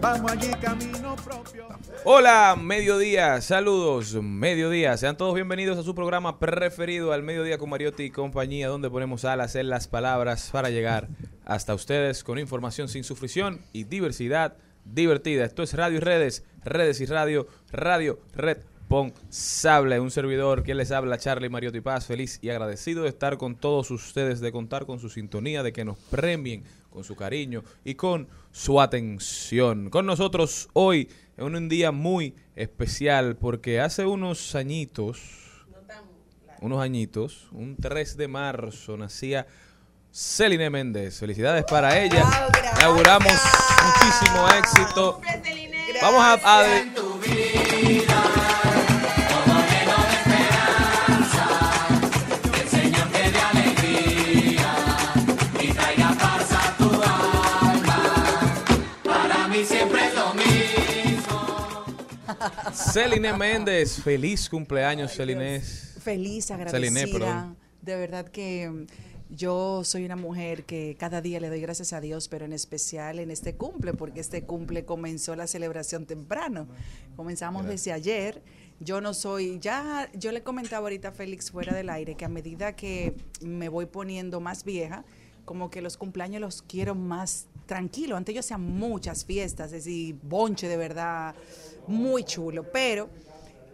vamos allí camino propio. Hola, mediodía, saludos, mediodía. Sean todos bienvenidos a su programa preferido, al mediodía con Mariotti y compañía, donde ponemos alas en las palabras para llegar hasta ustedes con información sin sufrición y diversidad divertida. Esto es Radio y Redes, Redes y Radio, Radio Red responsable. Un servidor que les habla, Charlie Mariotti Paz, feliz y agradecido de estar con todos ustedes, de contar con su sintonía, de que nos premien con su cariño y con su atención. Con nosotros hoy es un día muy especial porque hace unos añitos, unos añitos, un 3 de marzo nacía Celine Méndez. Felicidades para ella. Le auguramos muchísimo éxito. Vamos a, a Celine Méndez, feliz cumpleaños, Celine. Feliz, agradecida. de verdad que mm, yo soy una mujer que cada día le doy gracias a Dios, pero en especial en este cumple, porque este cumple comenzó la celebración temprano. Comenzamos desde ayer. Yo no soy, ya, yo le comentaba ahorita a Félix fuera del aire que a medida que me voy poniendo más vieja, como que los cumpleaños los quiero más tranquilo. Antes yo hacía muchas fiestas, es decir, bonche de verdad, muy chulo, pero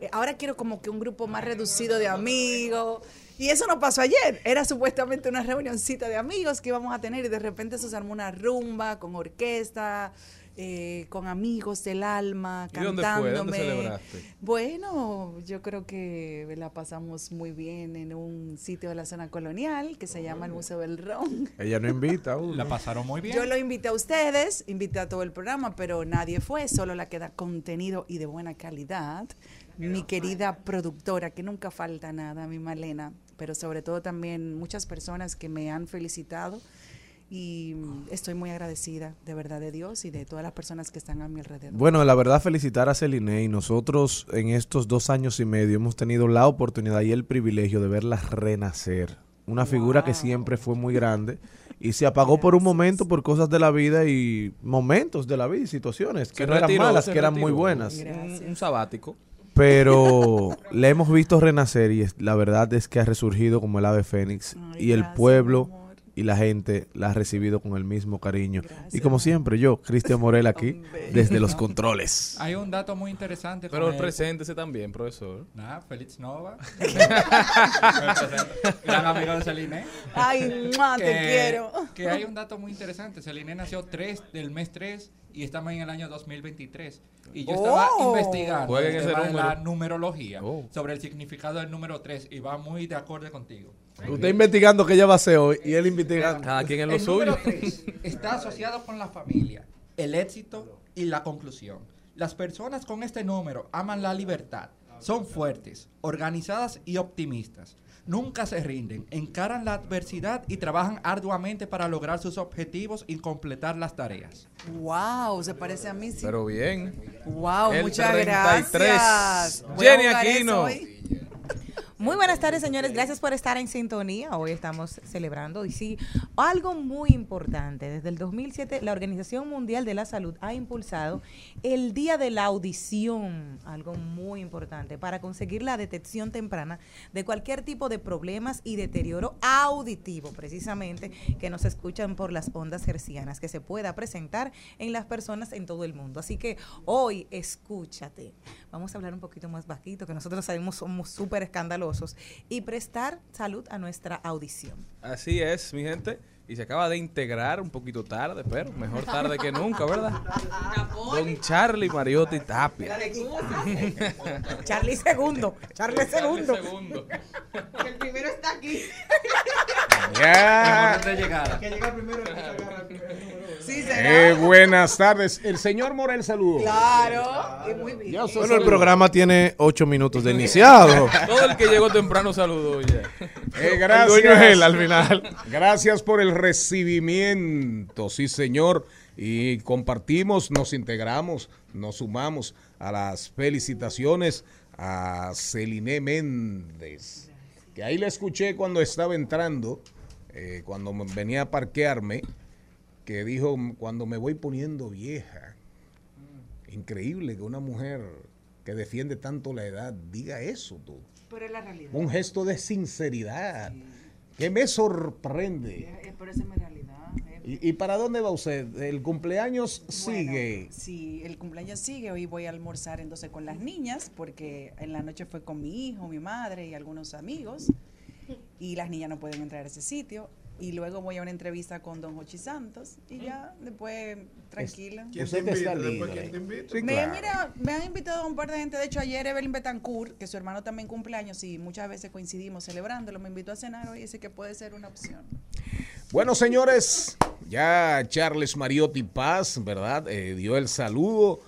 eh, ahora quiero como que un grupo más reducido de amigos. Y eso no pasó ayer. Era supuestamente una reunioncita de amigos que íbamos a tener y de repente se armó una rumba con orquesta, eh, con amigos del alma, ¿Y dónde cantándome. fue? ¿Dónde celebraste? Bueno, yo creo que la pasamos muy bien en un sitio de la zona colonial que se llama el Museo del Ron. Ella no invita. La pasaron muy bien. Yo lo invité a ustedes, invité a todo el programa, pero nadie fue, solo la que da contenido y de buena calidad. Mi querida productora, que nunca falta nada, mi Malena, pero sobre todo también muchas personas que me han felicitado y estoy muy agradecida de verdad de Dios y de todas las personas que están a mi alrededor. Bueno, la verdad felicitar a Celine y nosotros en estos dos años y medio hemos tenido la oportunidad y el privilegio de verla renacer. Una figura que siempre fue muy grande y se apagó por un momento por cosas de la vida y momentos de la vida y situaciones que Se no eran malas, que eran muy buenas. Gracias. Un, un sabático. Pero le hemos visto renacer y es- la verdad es que ha resurgido como el ave fénix Ay, y el pueblo. Y la gente la ha recibido con el mismo cariño. Gracias, y como siempre, yo, Cristian Morel, aquí, desde los controles. Hay un dato muy interesante. Pero el- preséntese también, profesor. Nah, Félix Nova. Gran amigo de Celine. Ay, mua, te quiero. Que hay un dato muy interesante. Celine nació 3 del mes 3 y estamos en el año 2023. Y yo estaba Oh. investigando el ese tema de la numerología Oh. sobre el significado del número 3 y va muy de acorde contigo. Usted investigando qué ella va a hacer hoy y él investigando. Cada quien en lo el número suyo. 3 está asociado con la familia, el éxito y la conclusión. Las personas con este número aman la libertad, Son fuertes, organizadas y optimistas. Nunca se rinden, encaran la adversidad y trabajan arduamente para lograr sus objetivos y completar las tareas. Wow, se parece a mí. Sí. Pero bien. Wow, El muchas 33. gracias. Jenny Aquino. Muy buenas tardes, señores. Gracias por estar en sintonía. Hoy estamos celebrando y sí, algo muy importante. Desde el 2007, la Organización Mundial de la Salud ha impulsado el Día de la Audición, algo muy importante, para conseguir la detección temprana de cualquier tipo de problemas y deterioro auditivo, precisamente, que nos escuchan por las ondas hercianas, que se pueda presentar en las personas en todo el mundo. Así que hoy, escúchate. Vamos a hablar un poquito más bajito, que nosotros sabemos somos súper escandalosos, y prestar salud a nuestra audición. Así es, mi gente. Y se acaba de integrar un poquito tarde, pero mejor tarde que nunca, ¿verdad? Don Charlie Mariotti Tapia. Charlie segundo, Charlie segundo. Segundo. El primero está aquí. Ya. Antes de llegar. Sí, será. Eh, buenas tardes. El señor Morel saludo. Claro. Y muy bien. Yo Bueno, el programa tiene ocho minutos de iniciado. Todo el que llegó temprano saludó ya. Eh, El gracias. dueño es él al final. Gracias por el recibimiento, sí señor. Y compartimos, nos integramos, nos sumamos a las felicitaciones a Celine Méndez. Que ahí la escuché cuando estaba entrando, eh, cuando venía a parquearme, que dijo, cuando me voy poniendo vieja. Increíble que una mujer que defiende tanto la edad diga eso, tú. Pero es la realidad. Un gesto de sinceridad que me sorprende. Pero esa es mi realidad. ¿Y, y para dónde va usted? ¿El cumpleaños sigue? Sí, el cumpleaños sigue. Hoy voy a almorzar entonces con las niñas, porque en la noche fue con mi hijo, mi madre y algunos amigos. Y las niñas no pueden entrar a ese sitio. Y luego voy a una entrevista con Don Jochi Santos. Y ya, después, tranquila. Libre. Sí, Me, claro. mira, me han invitado a un par de gente. De hecho, ayer Evelyn Betancourt, que su hermano también cumpleaños y muchas veces coincidimos celebrando, me invitó a cenar hoy y dice que puede ser una opción. Bueno, señores, ya Charles Mariotti Paz, ¿verdad? Eh, dio el saludo.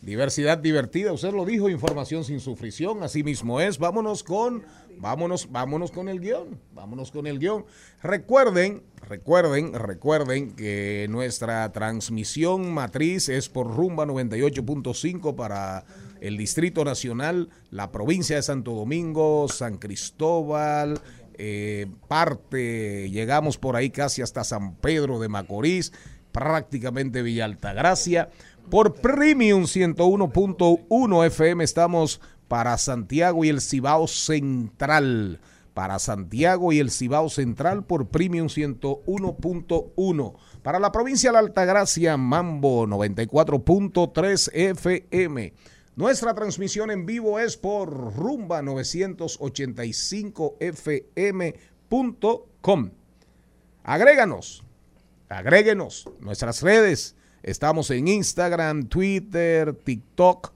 Diversidad divertida, usted lo dijo, información sin sufrición, así mismo es. Vámonos con, vámonos, vámonos con el guion, vámonos con el guion. Recuerden, recuerden, recuerden que nuestra transmisión matriz es por Rumba 98.5 para el Distrito Nacional, la provincia de Santo Domingo, San Cristóbal, eh, parte, llegamos por ahí casi hasta San Pedro de Macorís, prácticamente Villa Altagracia. Por Premium 101.1 FM estamos para Santiago y el Cibao Central. Para Santiago y el Cibao Central por Premium 101.1. Para la provincia de la Altagracia, Mambo 94.3 FM. Nuestra transmisión en vivo es por rumba 985fm.com. Agréganos, agréguenos nuestras redes. Estamos en Instagram, Twitter, TikTok,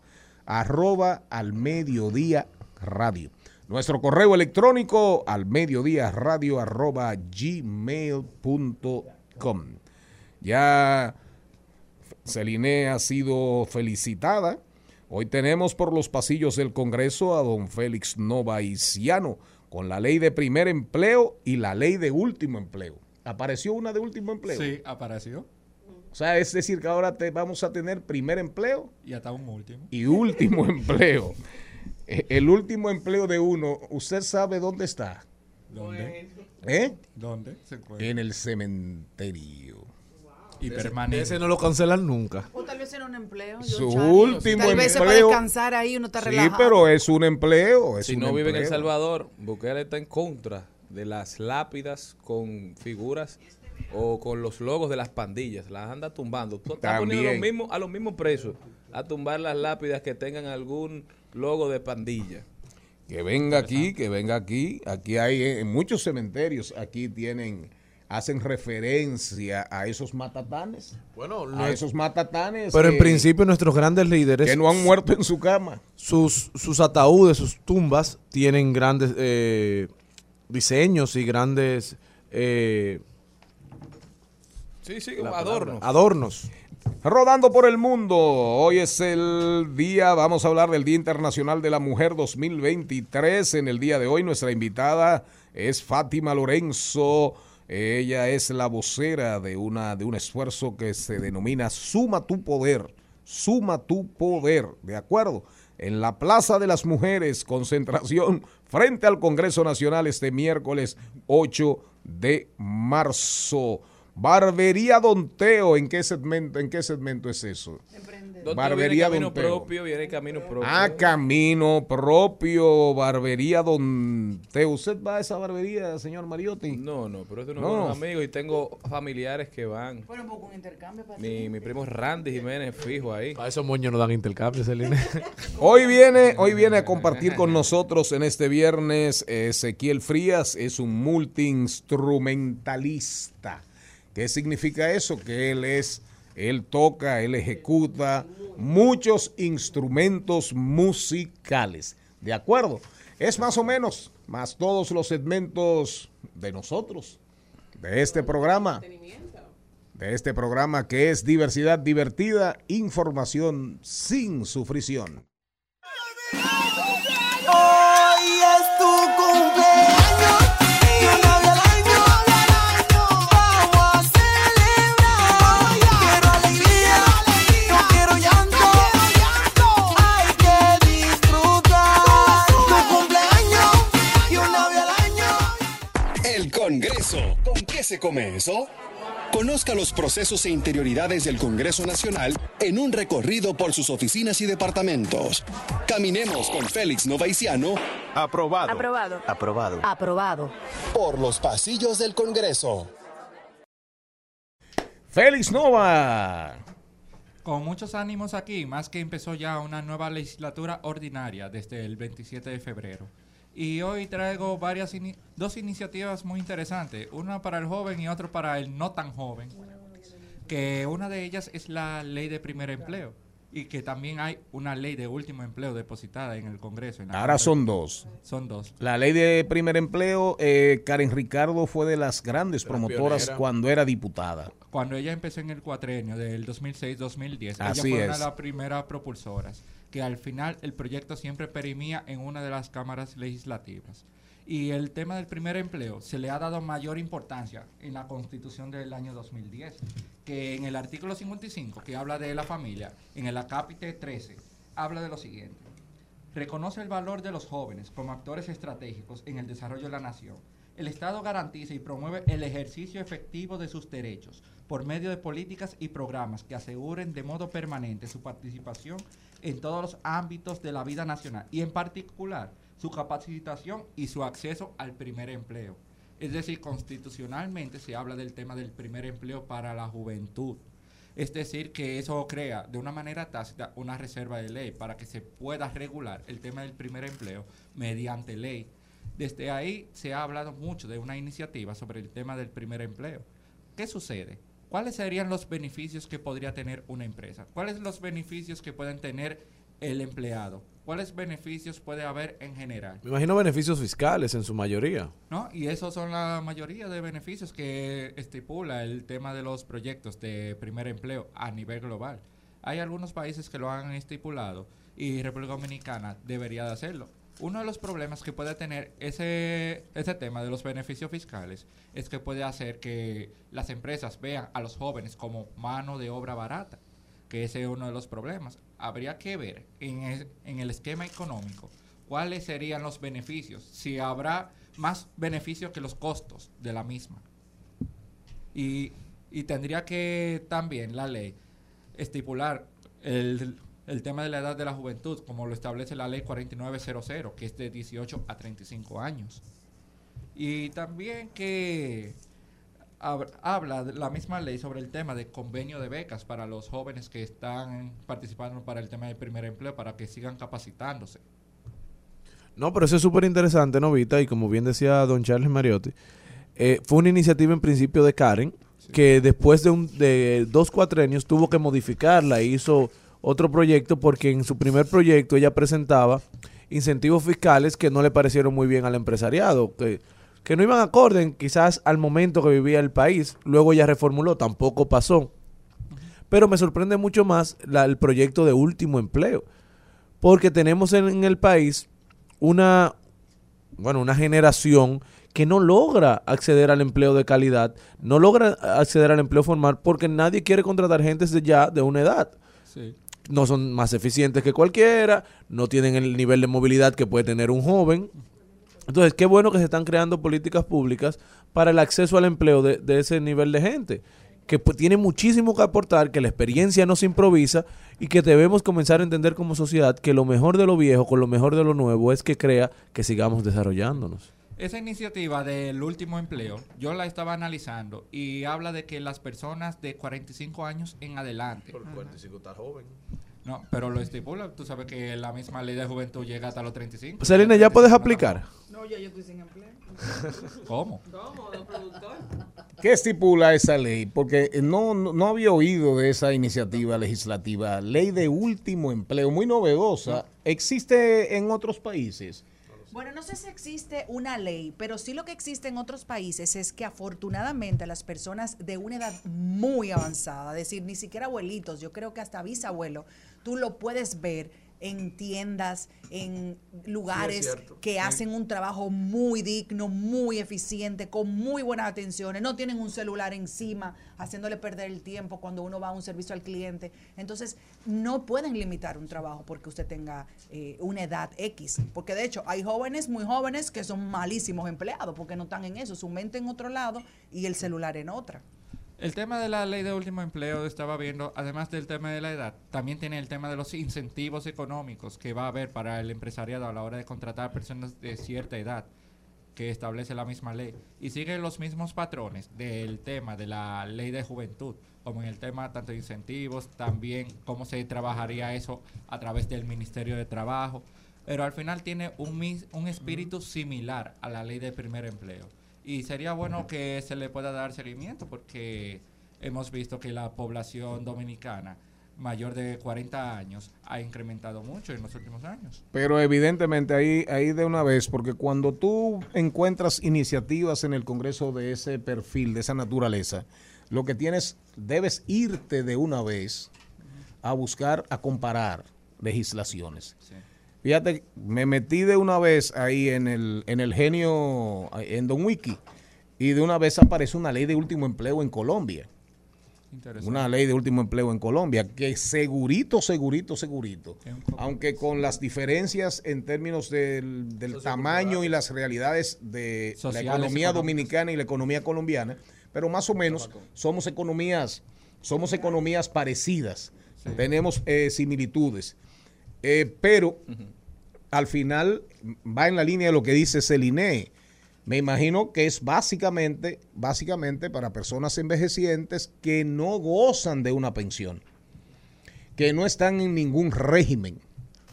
arroba al mediodía radio. Nuestro correo electrónico al mediodía radio arroba gmail.com. Ya Celine ha sido felicitada. Hoy tenemos por los pasillos del Congreso a don Félix Novaiciano con la ley de primer empleo y la ley de último empleo. ¿Apareció una de último empleo? Sí, apareció. O sea, es decir que ahora te, vamos a tener primer empleo Y hasta un último. y último empleo. Eh, El último empleo de uno, ¿usted sabe dónde está? ¿Dónde? ¿Eh? ¿Dónde se encuentra? En el cementerio. Y permanente. Ese no lo cancelan nunca. O tal vez en un empleo. Su último Tal vez se puede empleo. descansar ahí, uno está Sí, relajado. pero es un empleo. Es Si un no vive en El. Salvador, Bukele está en contra de las lápidas con figuras o con los logos de las pandillas. Las anda tumbando. Está poniendo a los, mismos, a los mismos presos a tumbar las lápidas que tengan algún logo de pandilla. Que venga aquí, que venga aquí. Aquí hay eh, en muchos cementerios, aquí tienen, hacen referencia a esos matatanes. Bueno, A esos matatanes. pero en principio nuestros grandes líderes, Que no han muerto en su cama. sus, sus ataúdes, sus tumbas, tienen grandes eh, diseños y grandes eh, Sí, sí, como adorno. adornos. Rodando por el mundo, hoy es el día, vamos a hablar del Día Internacional de la Mujer 2023. En el día de hoy nuestra invitada es Fátima Lorenzo. Ella es la vocera de, una, de un esfuerzo que se denomina Suma tu Poder. Suma tu Poder, ¿de acuerdo? En la Plaza de las Mujeres, concentración frente al Congreso Nacional este miércoles 8 de marzo. Barbería Don Teo, ¿en qué segmento, en qué segmento es eso? Barbería viene camino propio, viene camino propio. Ah, camino propio, barbería Don Teo. ¿Usted va a esa barbería, señor Mariotti? No, no, pero es no. amigos y tengo familiares que van. Bueno, un poco intercambio para mi, mi primo Randy Jiménez fijo ahí. A esos moños no dan intercambio, Celine. hoy viene, hoy viene a compartir con nosotros en este viernes Ezequiel Frías, es un multiinstrumentalista. ¿Qué significa eso? Que él es él toca, él ejecuta muchos instrumentos musicales. ¿De acuerdo? Es más o menos, más todos los segmentos de nosotros, de este programa. De este programa que es diversidad divertida, información sin sufrición. Qué se come eso? Conozca los procesos e interioridades del Congreso Nacional en un recorrido por sus oficinas y departamentos. Caminemos con Félix Novaiciano. Aprobado. Aprobado. Aprobado. Aprobado. Por los pasillos del Congreso. Félix Nova. Con muchos ánimos aquí, más que empezó ya una nueva legislatura ordinaria desde el 27 de febrero. Y hoy traigo varias dos iniciativas muy interesantes, una para el joven y otra para el no tan joven. Que una de ellas es la ley de primer empleo y que también hay una ley de último empleo depositada en el Congreso. Ahora son dos. Son dos. La ley de primer empleo, eh, Karen Ricardo fue de las grandes promotoras cuando era diputada. Cuando ella empezó en el cuatrenio del 2006-2010, ella fue una de las primeras propulsoras que al final el proyecto siempre perimía en una de las cámaras legislativas. Y el tema del primer empleo se le ha dado mayor importancia en la constitución del año 2010, que en el artículo 55, que habla de la familia, en el acápite 13, habla de lo siguiente. Reconoce el valor de los jóvenes como actores estratégicos en el desarrollo de la nación. El Estado garantiza y promueve el ejercicio efectivo de sus derechos por medio de políticas y programas que aseguren de modo permanente su participación en todos los ámbitos de la vida nacional y en particular su capacitación y su acceso al primer empleo. Es decir, constitucionalmente se habla del tema del primer empleo para la juventud. Es decir, que eso crea de una manera tácita una reserva de ley para que se pueda regular el tema del primer empleo mediante ley. Desde ahí se ha hablado mucho de una iniciativa sobre el tema del primer empleo. ¿Qué sucede? ¿Cuáles serían los beneficios que podría tener una empresa? ¿Cuáles los beneficios que pueden tener el empleado? ¿Cuáles beneficios puede haber en general? Me imagino beneficios fiscales en su mayoría. ¿No? Y esos son la mayoría de beneficios que estipula el tema de los proyectos de primer empleo a nivel global. Hay algunos países que lo han estipulado y República Dominicana debería de hacerlo. Uno de los problemas que puede tener ese, ese tema de los beneficios fiscales es que puede hacer que las empresas vean a los jóvenes como mano de obra barata, que ese es uno de los problemas. Habría que ver en en el esquema económico cuáles serían los beneficios, si habrá más beneficios que los costos de la misma. Y, y tendría que también la ley estipular el el tema de la edad de la juventud, como lo establece la ley 4900, que es de 18 a 35 años. Y también que habla la misma ley sobre el tema de convenio de becas para los jóvenes que están participando para el tema del primer empleo, para que sigan capacitándose. No, pero eso es súper interesante, Novita, y como bien decía don Charles Mariotti, eh, fue una iniciativa en principio de Karen, que después de, un, de dos cuatrenios tuvo que modificarla e hizo otro proyecto porque en su primer proyecto ella presentaba incentivos fiscales que no le parecieron muy bien al empresariado, que, que no iban acorde quizás al momento que vivía el país. Luego ella reformuló, tampoco pasó. Pero me sorprende mucho más el proyecto de último empleo, porque tenemos en, el país una, bueno, una generación que no logra acceder al empleo de calidad, no logra acceder al empleo formal porque nadie quiere contratar gente de ya de una edad. No son más eficientes que cualquiera, no tienen el nivel de movilidad que puede tener un joven. Entonces, qué bueno que se están creando políticas públicas para el acceso al empleo de, ese nivel de gente, que pues, tiene muchísimo que aportar, que la experiencia no se improvisa y que debemos comenzar a entender como sociedad que lo mejor de lo viejo con lo mejor de lo nuevo es que crea que sigamos desarrollándonos. Esa iniciativa del último empleo, yo la estaba analizando y habla de que las personas de 45 años en adelante. Por 45 está joven. No, pero lo estipula. Tú sabes que la misma ley de juventud llega hasta los 35. Selena, ¿ya puedes aplicar? No, ya yo estoy sin empleo. ¿Cómo? ¿Cómo, productor? ¿Qué estipula esa ley? Porque no, no, había oído de esa iniciativa legislativa. Ley de último empleo, muy novedosa. ¿Existe en otros países? Bueno, no sé si existe una ley, pero sí lo que existe en otros países es que afortunadamente las personas de una edad muy avanzada, es decir, ni siquiera abuelitos, yo creo que hasta bisabuelo, tú lo puedes ver en tiendas, en lugares que hacen un trabajo muy digno, muy eficiente, con muy buenas atenciones, no tienen un celular encima haciéndole perder el tiempo cuando uno va a un servicio al cliente. Entonces, no pueden limitar un trabajo porque usted tenga eh, una edad X, porque de hecho hay jóvenes muy jóvenes que son malísimos empleados porque no están en eso, su mente en otro lado y el celular en otra. El tema de la ley de último empleo estaba viendo, además del tema de la edad, también tiene el tema de los incentivos económicos que va a haber para el empresariado a la hora de contratar personas de cierta edad que establece la misma ley. Y sigue los mismos patrones del tema de la ley de juventud, como en el tema tanto de incentivos, también cómo se trabajaría eso a través del Ministerio de Trabajo, pero al final tiene un, un espíritu similar a la ley de primer empleo y sería bueno que se le pueda dar seguimiento porque hemos visto que la población dominicana mayor de 40 años ha incrementado mucho en los últimos años. Pero evidentemente ahí, ahí de una vez, porque cuando tú encuentras iniciativas en el Congreso de ese perfil, de esa naturaleza, lo que tienes, debes irte de una vez a buscar, a comparar legislaciones. Fíjate, me metí de una vez ahí en el, en el genio, en Don Wiki, y de una vez aparece una ley de último empleo en Colombia. Una ley de último empleo en Colombia, que segurito, segurito, segurito, aunque con las diferencias en términos del, tamaño y las realidades de la economía dominicana y la economía colombiana, pero más o menos somos economías, somos economías parecidas, tenemos eh, similitudes. Eh, pero al final va en la línea de lo que dice Celine. Me imagino que es básicamente, básicamente para personas envejecientes que no gozan de una pensión, que no están en ningún régimen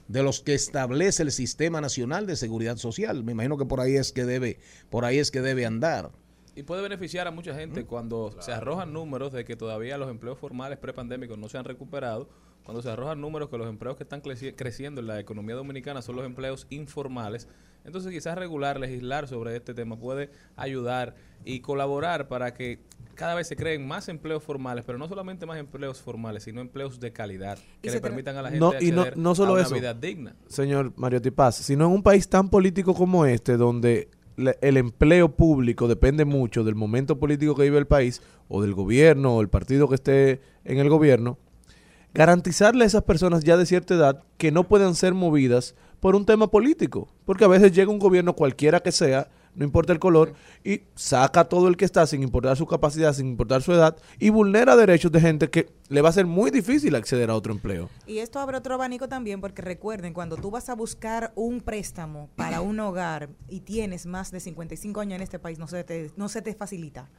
de los que establece el Sistema Nacional de Seguridad Social. Me imagino que por ahí es que debe, por ahí es que debe andar. Y puede beneficiar a mucha gente cuando se arrojan números de que todavía los empleos formales prepandémicos no se han recuperado cuando se arrojan números que los empleos que están creciendo en la economía dominicana son los empleos informales, entonces quizás regular, legislar sobre este tema puede ayudar y colaborar para que cada vez se creen más empleos formales, pero no solamente más empleos formales, sino empleos de calidad que le permitan a la gente acceder no, solo a una vida digna. Señor Mario Tipaz, sino en un país tan político como este, donde el empleo público depende mucho del momento político que vive el país, o del gobierno, o el partido que esté en el gobierno, garantizarle a esas personas ya de cierta edad que no puedan ser movidas por un tema político. Porque a veces llega un gobierno cualquiera que sea, no importa el color, y saca a todo el que está sin importar su capacidad, sin importar su edad, y vulnera derechos de gente que le va a ser muy difícil acceder a otro empleo. Y esto abre otro abanico también, porque recuerden, cuando tú vas a buscar un préstamo para un hogar y tienes más de 55 años en este país, no se te, no se te facilita.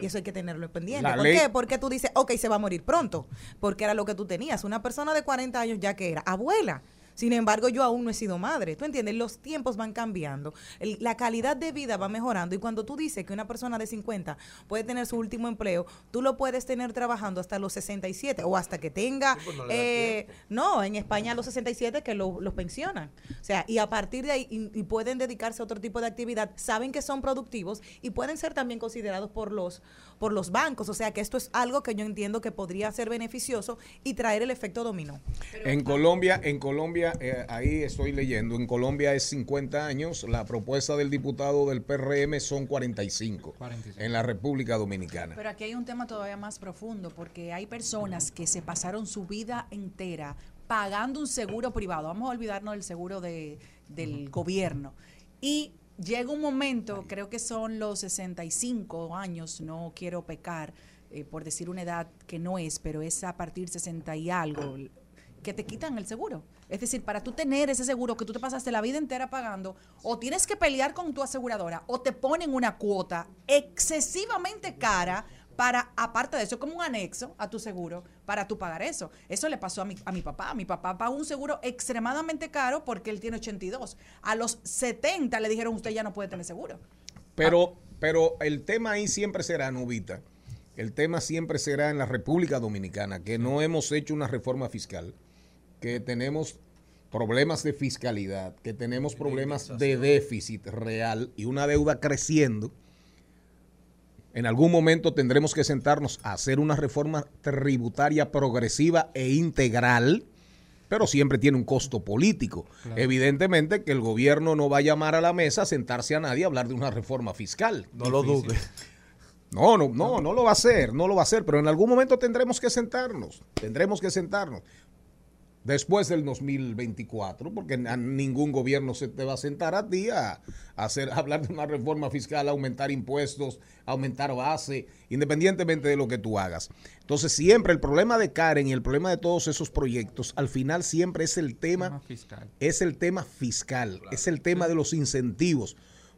Y eso hay que tenerlo pendiente. ¿Por qué? Porque tú dices, ok, se va a morir pronto. Porque era lo que tú tenías. Una persona de 40 años ya que era abuela. Sin embargo, yo aún no he sido madre. ¿Tú entiendes? Los tiempos van cambiando, la calidad de vida va mejorando y cuando tú dices que una persona de 50 puede tener su último empleo, tú lo puedes tener trabajando hasta los 67 o hasta que tenga... Pues eh, no, en España a los 67 que los pensionan. O sea, y a partir de ahí y, pueden dedicarse a otro tipo de actividad, saben que son productivos y pueden ser también considerados por los, por los bancos. O sea, que esto es algo que yo entiendo que podría ser beneficioso y traer el efecto dominó. En Colombia, en Colombia, eh, ahí estoy leyendo, en Colombia es 50 años, la propuesta del diputado del PRM son 45, en la República Dominicana. Pero aquí hay un tema todavía más profundo, porque hay personas que se pasaron su vida entera pagando un seguro privado. Vamos a olvidarnos del seguro de, del gobierno. Y llega un momento, creo que son los 65 años, no quiero pecar eh, por decir una edad que no es, pero es a partir de 60 y algo, que te quitan el seguro. Es decir, para tú tener ese seguro que tú te pasaste la vida entera pagando, o tienes que pelear con tu aseguradora, o te ponen una cuota excesivamente cara para, aparte de eso, como un anexo a tu seguro, para tú pagar eso. Eso le pasó a mi, a mi papá. Mi papá pagó un seguro extremadamente caro porque él tiene 82. A los 70 le dijeron, usted ya no puede tener seguro. Pero, pero el tema ahí siempre será, Nubita, el tema siempre será en la República Dominicana, que no hemos hecho una reforma fiscal, que tenemos problemas de fiscalidad, que tenemos problemas de déficit real y una deuda creciendo en algún momento tendremos que sentarnos a hacer una reforma tributaria progresiva e integral, pero siempre tiene un costo político. Evidentemente que el gobierno no va a llamar a la mesa a sentarse a nadie a hablar de una reforma fiscal. No lo dude. No, no, no, no lo va a hacer, no lo va a hacer, pero en algún momento tendremos que sentarnos, tendremos que sentarnos después del 2024, porque ningún gobierno se te va a sentar a ti a, hacer, hablar de una reforma fiscal, aumentar impuestos, aumentar base, independientemente de lo que tú hagas. Entonces, siempre el problema de Karen y el problema de todos esos proyectos, al final siempre es el tema, fiscal. es el tema fiscal, es el tema de los incentivos.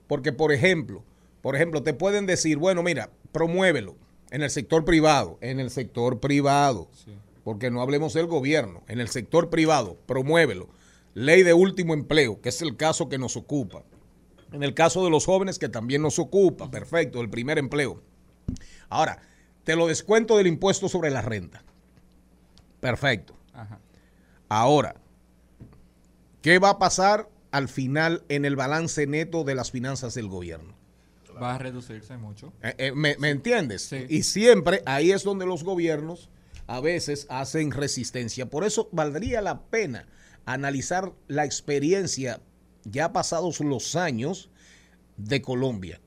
Porque, por ejemplo, por ejemplo, te pueden decir, bueno, mira, promuévelo en el sector privado, en el sector privado. Sí porque no hablemos del gobierno, en el sector privado, promuévelo. Ley de último empleo, que es el caso que nos ocupa. En el caso de los jóvenes, que también nos ocupa, perfecto, el primer empleo. Ahora, te lo descuento del impuesto sobre la renta. Perfecto. Ahora, ¿qué va a pasar al final en el balance neto de las finanzas del gobierno? Va a reducirse mucho. Eh, eh, ¿Me, entiendes? Y siempre ahí es donde los gobiernos a veces hacen resistencia. Por eso valdría la pena analizar la experiencia ya pasados los años de Colombia.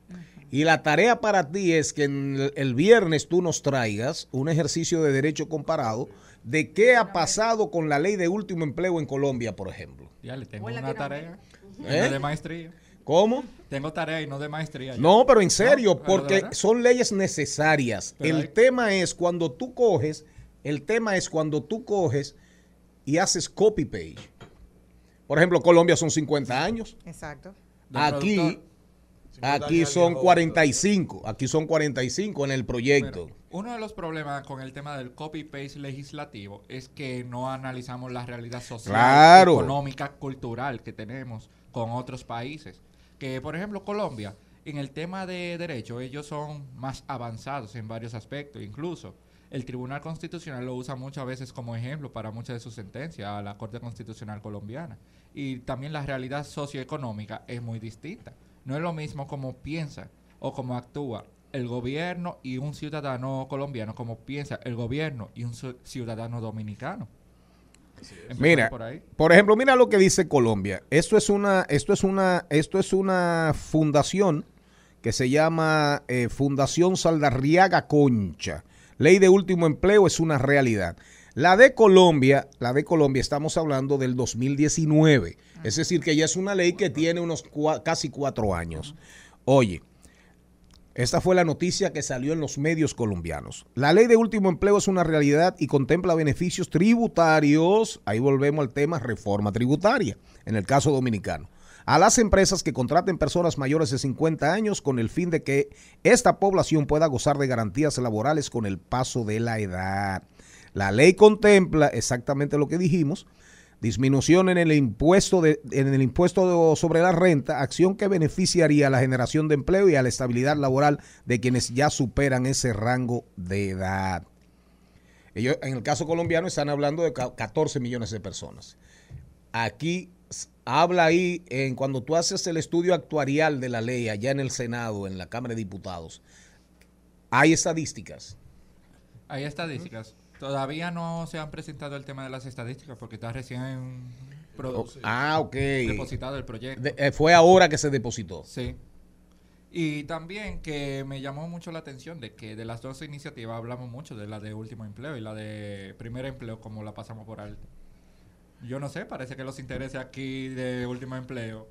Y la tarea para ti es que el viernes tú nos traigas un ejercicio de derecho comparado de qué ha pasado con la ley de último empleo en Colombia, por ejemplo. Ya le tengo una tarea ¿Eh? de maestría. ¿Cómo? Tengo tarea y no de maestría. No, pero en serio, porque son leyes necesarias. el tema es cuando tú coges el tema es cuando tú coges y haces copy page. Por ejemplo, Colombia son 50 años. Exacto. Aquí, aquí son 45. Aquí son 45 en el proyecto. uno de los problemas con el tema del copy paste legislativo es que no analizamos la realidad social, económica, cultural que tenemos con otros países. Que, por ejemplo, Colombia, en el tema de derecho, ellos son más avanzados en varios aspectos, incluso el Tribunal Constitucional lo usa muchas veces como ejemplo para muchas de sus sentencias a la Corte Constitucional colombiana. Y también la realidad socioeconómica es muy distinta. No es lo mismo como piensa o como actúa el gobierno y un ciudadano colombiano como piensa el gobierno y un ciudadano dominicano. Mira, por, ejemplo, mira lo que dice Colombia. Esto es una, esto es una, esto es una fundación que se llama eh, Fundación Saldarriaga Concha ley de último empleo es una realidad. La de Colombia, la de Colombia estamos hablando del 2019, es decir, que ya es una ley que tiene unos casi cuatro años. Oye, esta fue la noticia que salió en los medios colombianos. La ley de último empleo es una realidad y contempla beneficios tributarios. Ahí volvemos al tema reforma tributaria, en el caso dominicano a las empresas que contraten personas mayores de 50 años con el fin de que esta población pueda gozar de garantías laborales con el paso de la edad. La ley contempla exactamente lo que dijimos, disminución en el impuesto en el impuesto sobre la renta, acción que beneficiaría a la generación de empleo y a la estabilidad laboral de quienes ya superan ese rango de edad. Ellos, en el caso colombiano, están hablando de 14 millones de personas. Aquí habla ahí en cuando tú haces el estudio actuarial de la ley allá en el Senado, en la Cámara de Diputados, hay estadísticas. Hay estadísticas. Todavía no se han presentado el tema de las estadísticas porque está recién producido. ah, ok. Depositado el proyecto. Eh, fue ahora que se depositó. Sí. Y también que me llamó mucho la atención de que de las dos iniciativas hablamos mucho de la de último empleo y la de primer empleo como la pasamos por alto. Yo no sé, parece que los intereses aquí de último empleo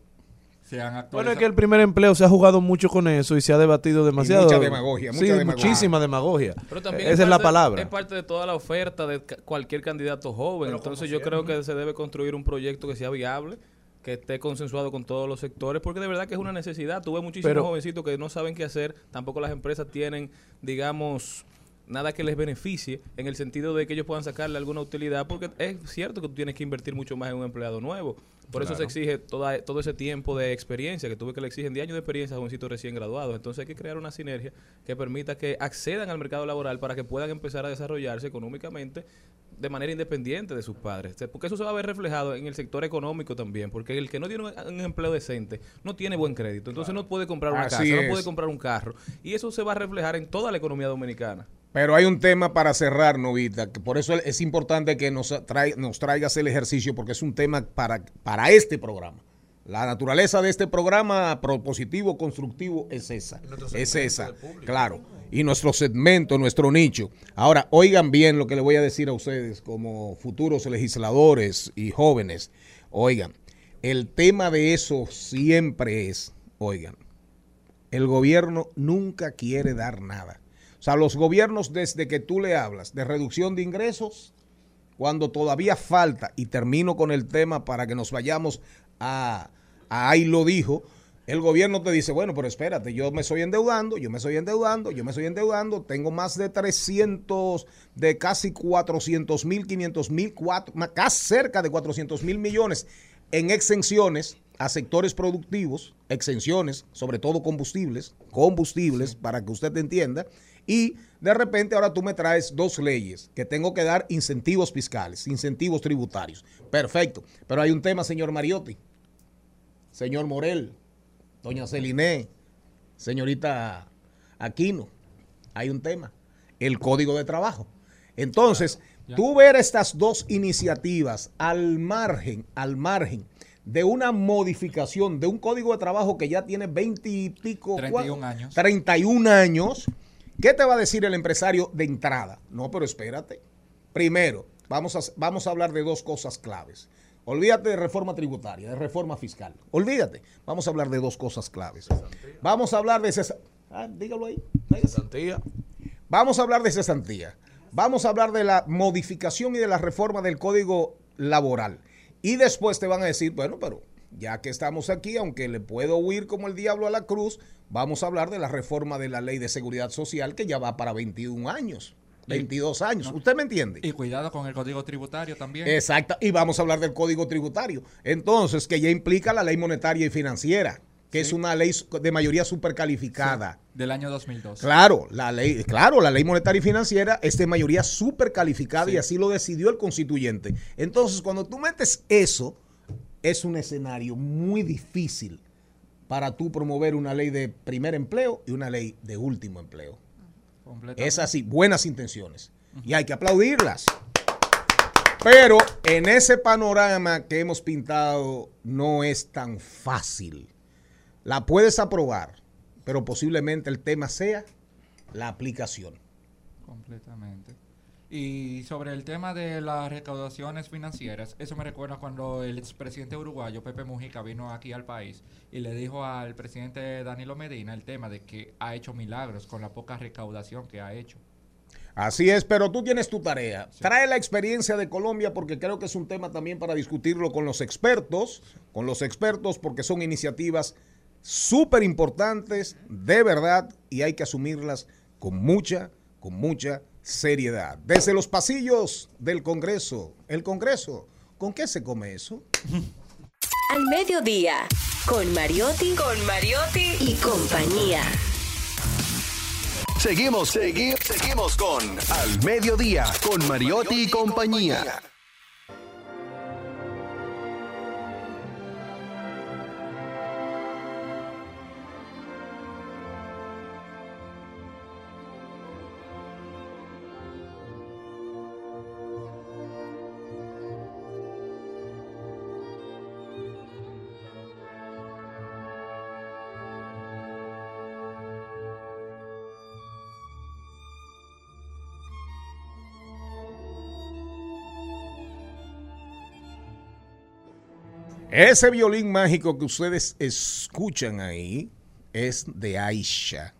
se han actualizado. Bueno, es que el primer empleo se ha jugado mucho con eso y se ha debatido demasiado. mucha demagogia, mucha sí, muchísima demagogia. Pero también Esa es, la palabra. Es parte de toda la oferta de cualquier candidato joven. Entonces yo creo que se debe construir un proyecto que sea viable que esté consensuado con todos los sectores, porque de verdad que es una necesidad. Tuve muchísimos jovencitos que no saben qué hacer, tampoco las empresas tienen, digamos, nada que les beneficie en el sentido de que ellos puedan sacarle alguna utilidad, porque es cierto que tú tienes que invertir mucho más en un empleado nuevo. Por eso se exige toda, todo ese tiempo de experiencia, que tuve que le exigen 10 años de experiencia a jovencitos recién graduados. Entonces hay que crear una sinergia que permita que accedan al mercado laboral para que puedan empezar a desarrollarse económicamente de manera independiente de sus padres. Porque eso se va a ver reflejado en el sector económico también, porque el que no tiene un, empleo decente no tiene buen crédito, entonces no puede comprar una casa, no puede comprar un carro, y eso se va a reflejar en toda la economía dominicana. Pero hay un tema para cerrar, Novita, que por eso es importante que nos, nos traigas el ejercicio, porque es un tema para, para este programa. La naturaleza de este programa propositivo, constructivo, es esa. Es esa, claro. Y nuestro segmento, nuestro nicho. Ahora, oigan bien lo que le voy a decir a ustedes como futuros legisladores y jóvenes. Oigan, el tema de eso siempre es, oigan, el gobierno nunca quiere dar nada. O sea, los gobiernos desde que tú le hablas de reducción de ingresos, cuando todavía falta, y termino con el tema para que nos vayamos a, ahí lo dijo, el gobierno te dice, bueno, pero espérate, yo me estoy endeudando, yo me estoy endeudando, yo me estoy endeudando, tengo más de 300, de casi 400 mil, 500 mil, casi cerca de 400 mil millones en exenciones a sectores productivos, exenciones, sobre todo combustibles, combustibles, para que usted entienda, y de repente ahora tú me traes dos leyes que tengo que dar incentivos fiscales, incentivos tributarios. Perfecto. Pero hay un tema, señor Mariotti, señor Morel, doña Celiné, señorita Aquino. Hay un tema, el código de trabajo. Entonces, tú ver estas dos iniciativas al margen, al margen de una modificación de un código de trabajo que ya tiene 20 y pico, 31 años. 31 años ¿Qué te va a decir el empresario de entrada? No, pero espérate. Primero, vamos a, vamos a hablar de dos cosas claves. Olvídate de reforma tributaria, de reforma fiscal. Olvídate. Vamos a hablar de dos cosas claves. Vamos a hablar de cesantía. Ah, dígalo ahí. Cesantía. Vamos a hablar de cesantía. Vamos a hablar de la modificación y de la reforma del código laboral. Y después te van a decir, bueno, pero ya que estamos aquí, aunque le puedo huir como el diablo a la cruz, vamos a hablar de la reforma de la ley de seguridad social que ya va para 21 años. 22 años. ¿Usted me entiende? Y cuidado con el código tributario también. Exacto. Y vamos a hablar del código tributario. Entonces, que ya implica la ley monetaria y financiera, que es una ley de mayoría supercalificada. del año 2002. Claro, la ley, claro, la ley monetaria y financiera es de mayoría supercalificada y así lo decidió el constituyente. Entonces, cuando tú metes eso, es un escenario muy difícil para tú promover una ley de primer empleo y una ley de último empleo. Es así, buenas intenciones. Y hay que aplaudirlas. Pero en ese panorama que hemos pintado no es tan fácil. La puedes aprobar, pero posiblemente el tema sea la aplicación. Completamente. Y sobre el tema de las recaudaciones financieras, eso me recuerda cuando el expresidente uruguayo, Pepe Mujica, vino aquí al país y le dijo al presidente Danilo Medina el tema de que ha hecho milagros con la poca recaudación que ha hecho. Así es, pero tú tienes tu tarea. Trae la experiencia de Colombia porque creo que es un tema también para discutirlo con los expertos, con los expertos porque son iniciativas súper importantes, de verdad, y hay que asumirlas con mucha, con mucha seriedad. Desde los pasillos del Congreso, el Congreso, ¿Con qué se come eso? Al mediodía, con Mariotti, con Mariotti y compañía. Seguimos, seguimos, seguimos con Al Mediodía, con Mariotti y compañía. Ese violín mágico que ustedes escuchan ahí es de Aisha.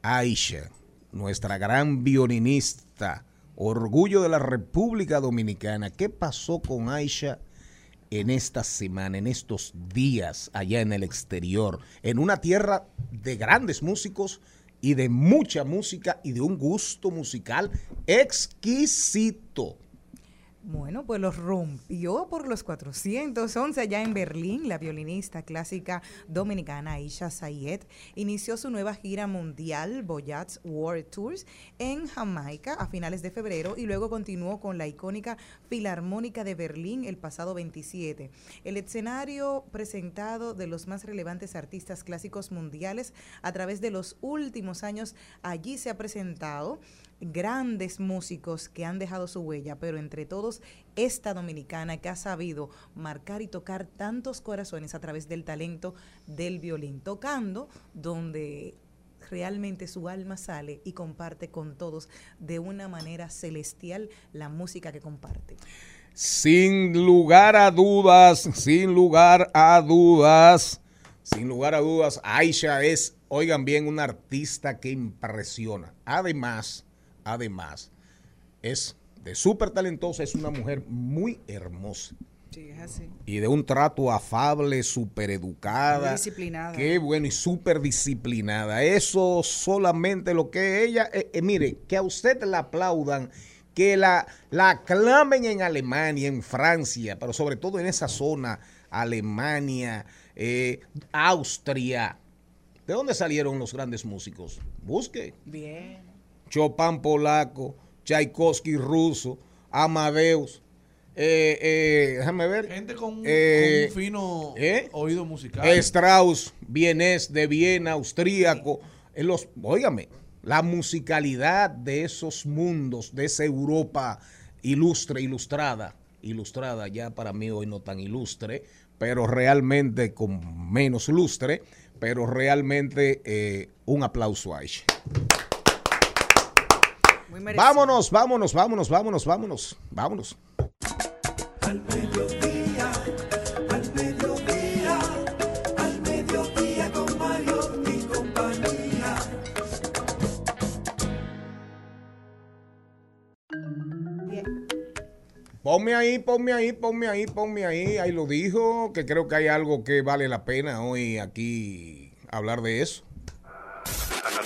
Aisha, nuestra gran violinista, orgullo de la República Dominicana. ¿Qué pasó con Aisha en esta semana, en estos días allá en el exterior, en una tierra de grandes músicos y de mucha música y de un gusto musical exquisito? Bueno, pues los rompió por los 411 allá en Berlín. La violinista clásica dominicana Aisha Sayed inició su nueva gira mundial Boyats World Tours en Jamaica a finales de febrero y luego continuó con la icónica Filarmónica de Berlín el pasado 27. El escenario presentado de los más relevantes artistas clásicos mundiales a través de los últimos años allí se ha presentado grandes músicos que han dejado su huella, pero entre todos esta dominicana que ha sabido marcar y tocar tantos corazones a través del talento del violín, tocando donde realmente su alma sale y comparte con todos de una manera celestial la música que comparte. Sin lugar a dudas, sin lugar a dudas, sin lugar a dudas, Aisha es, oigan bien, una artista que impresiona. Además, además, es de súper talentosa, es una mujer muy hermosa. Sí, es así. Y de un trato afable, súper educada. disciplinada. Qué bueno y súper disciplinada. Eso solamente lo que ella, eh, eh, mire, que a usted la aplaudan, que la, la aclamen en Alemania, en Francia, pero sobre todo en esa zona, Alemania, eh, Austria. ¿De dónde salieron los grandes músicos? Busque. Bien. Chopin polaco, Tchaikovsky ruso, Amadeus. Eh, eh, déjame ver. Gente con, Eh, con un fino ¿eh? oído musical. Strauss, vienés de Viena, austríaco. En los, óigame, la musicalidad de esos mundos, de esa Europa ilustre, ilustrada, ilustrada ya para mí hoy no tan ilustre, pero realmente con menos lustre, pero realmente un aplauso a ella. Muy merecido. Vámonos, vámonos, vámonos, vámonos, vámonos, vámonos. Al mediodía, al mediodía, al mediodía con Mario y compañía. Ponme ahí, ponme ahí, ponme ahí, ponme ahí. Ahí lo dijo, que creo que hay algo que vale la pena hoy aquí hablar de eso.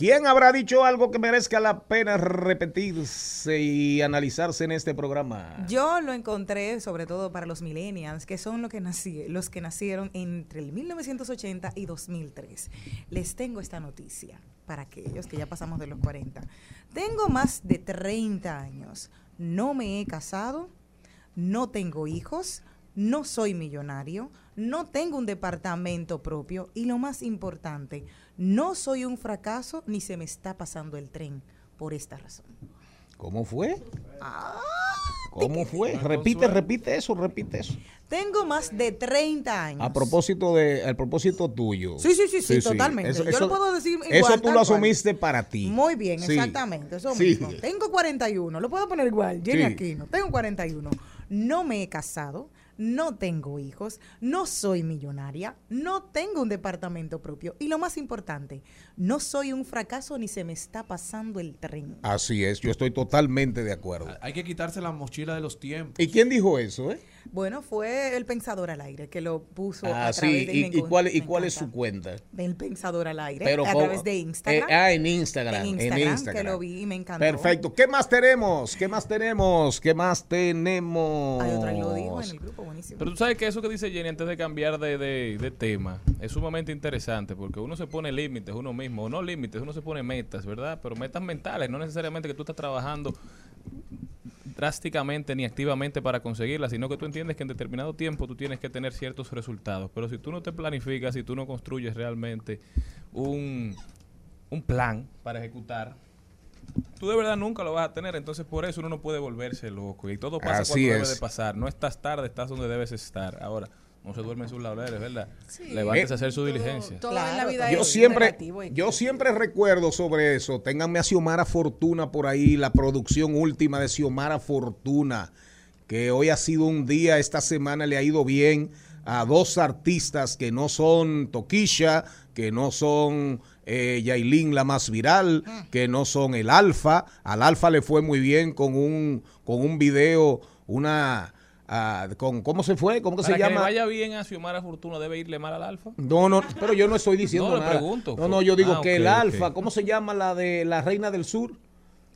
¿Quién habrá dicho algo que merezca la pena repetirse y analizarse en este programa? Yo lo encontré sobre todo para los millennials, que son los que, nací, los que nacieron entre el 1980 y 2003. Les tengo esta noticia para aquellos que ya pasamos de los 40. Tengo más de 30 años, no me he casado, no tengo hijos, no soy millonario, no tengo un departamento propio y lo más importante, no soy un fracaso ni se me está pasando el tren por esta razón. ¿Cómo fue? ¿Cómo fue? Repite, repite eso, repite eso. Tengo más de 30 años. A propósito de, al propósito tuyo. Sí, sí, sí, sí, totalmente. Yo lo puedo decir igual, Eso tú lo cual. asumiste para ti. Muy bien, Sí. exactamente, eso Sí. mismo. Tengo 41, lo puedo poner igual, Jenny Sí. Aquino. Tengo 41. No me he casado, no tengo hijos, no soy millonaria, no tengo un departamento propio y lo más importante, no soy un fracaso ni se me está pasando el tren. Así es, yo estoy totalmente de acuerdo. Hay que quitarse la mochila de los tiempos. ¿Y quién dijo eso, eh? Bueno, fue el Pensador al Aire que lo puso ah, a través de ¿Y, cuál, ¿Y cuál es su cuenta? Del Pensador al Aire, a través de Instagram. Eh, ah, en Instagram. En Instagram, que lo vi y me encantó. Perfecto. ¿Qué más tenemos? ¿Qué más tenemos? ¿Qué más tenemos? Hay otra lo dijo en el grupo, buenísimo. Pero tú sabes que eso que dice Jenny antes de cambiar de, de, de tema es sumamente interesante porque uno se pone límites uno mismo, o no límites, uno se pone metas, ¿verdad? Pero metas mentales, no necesariamente que tú estás trabajando drásticamente ni activamente para conseguirla, sino que tú entiendes que en determinado tiempo tú tienes que tener ciertos resultados. Pero si tú no te planificas, si tú no construyes realmente un, un plan para ejecutar, tú de verdad nunca lo vas a tener. Entonces por eso uno no puede volverse loco. Y todo pasa cuando debe de pasar. No estás tarde, estás donde debes estar. Ahora, no se duerme en sus laureles, ¿verdad? Sí. Levántese a hacer su diligencia. la vida yo siempre, yo siempre recuerdo sobre eso. Ténganme a Xiomara Fortuna por ahí, la producción última de Xiomara Fortuna, que hoy ha sido un día, esta semana le ha ido bien a dos artistas que no son Toquisha, que no son eh, Yailin la más viral, ah. que no son el Alfa. Al Alfa le fue muy bien con un, con un video, una con cómo se fue, cómo se llama. Que vaya bien a Xiomara Fortuna debe irle mal al Alfa. No, no, pero yo no estoy diciendo no, nada. Pregunto, no, no, yo digo ah, que el Alfa, ¿cómo se llama la de la Reina del Sur?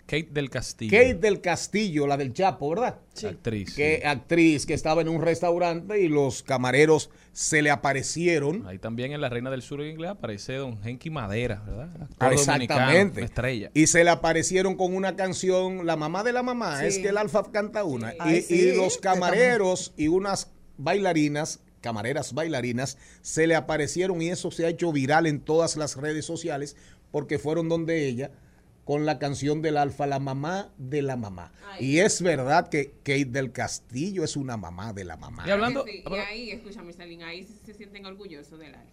Kate del Castillo. Kate del Castillo, la del Chapo, ¿verdad? Sí. Actriz. Que actriz que estaba en un restaurante y los camareros se le aparecieron. Ahí también en La Reina del Sur en inglés aparece don Henky Madera, ¿verdad? exactamente. Estrella. Y se le aparecieron con una canción, La mamá de la mamá, es que el Alfa canta una. y, los camareros y unas bailarinas camareras bailarinas, se le aparecieron y eso se ha hecho viral en todas las redes sociales porque fueron donde ella con la canción del Alfa, la mamá de la mamá. Y es verdad que Kate del Castillo es una mamá de la mamá. Y hablando. y ahí, escúchame, Stalin, ahí se sienten orgullosos del Alfa.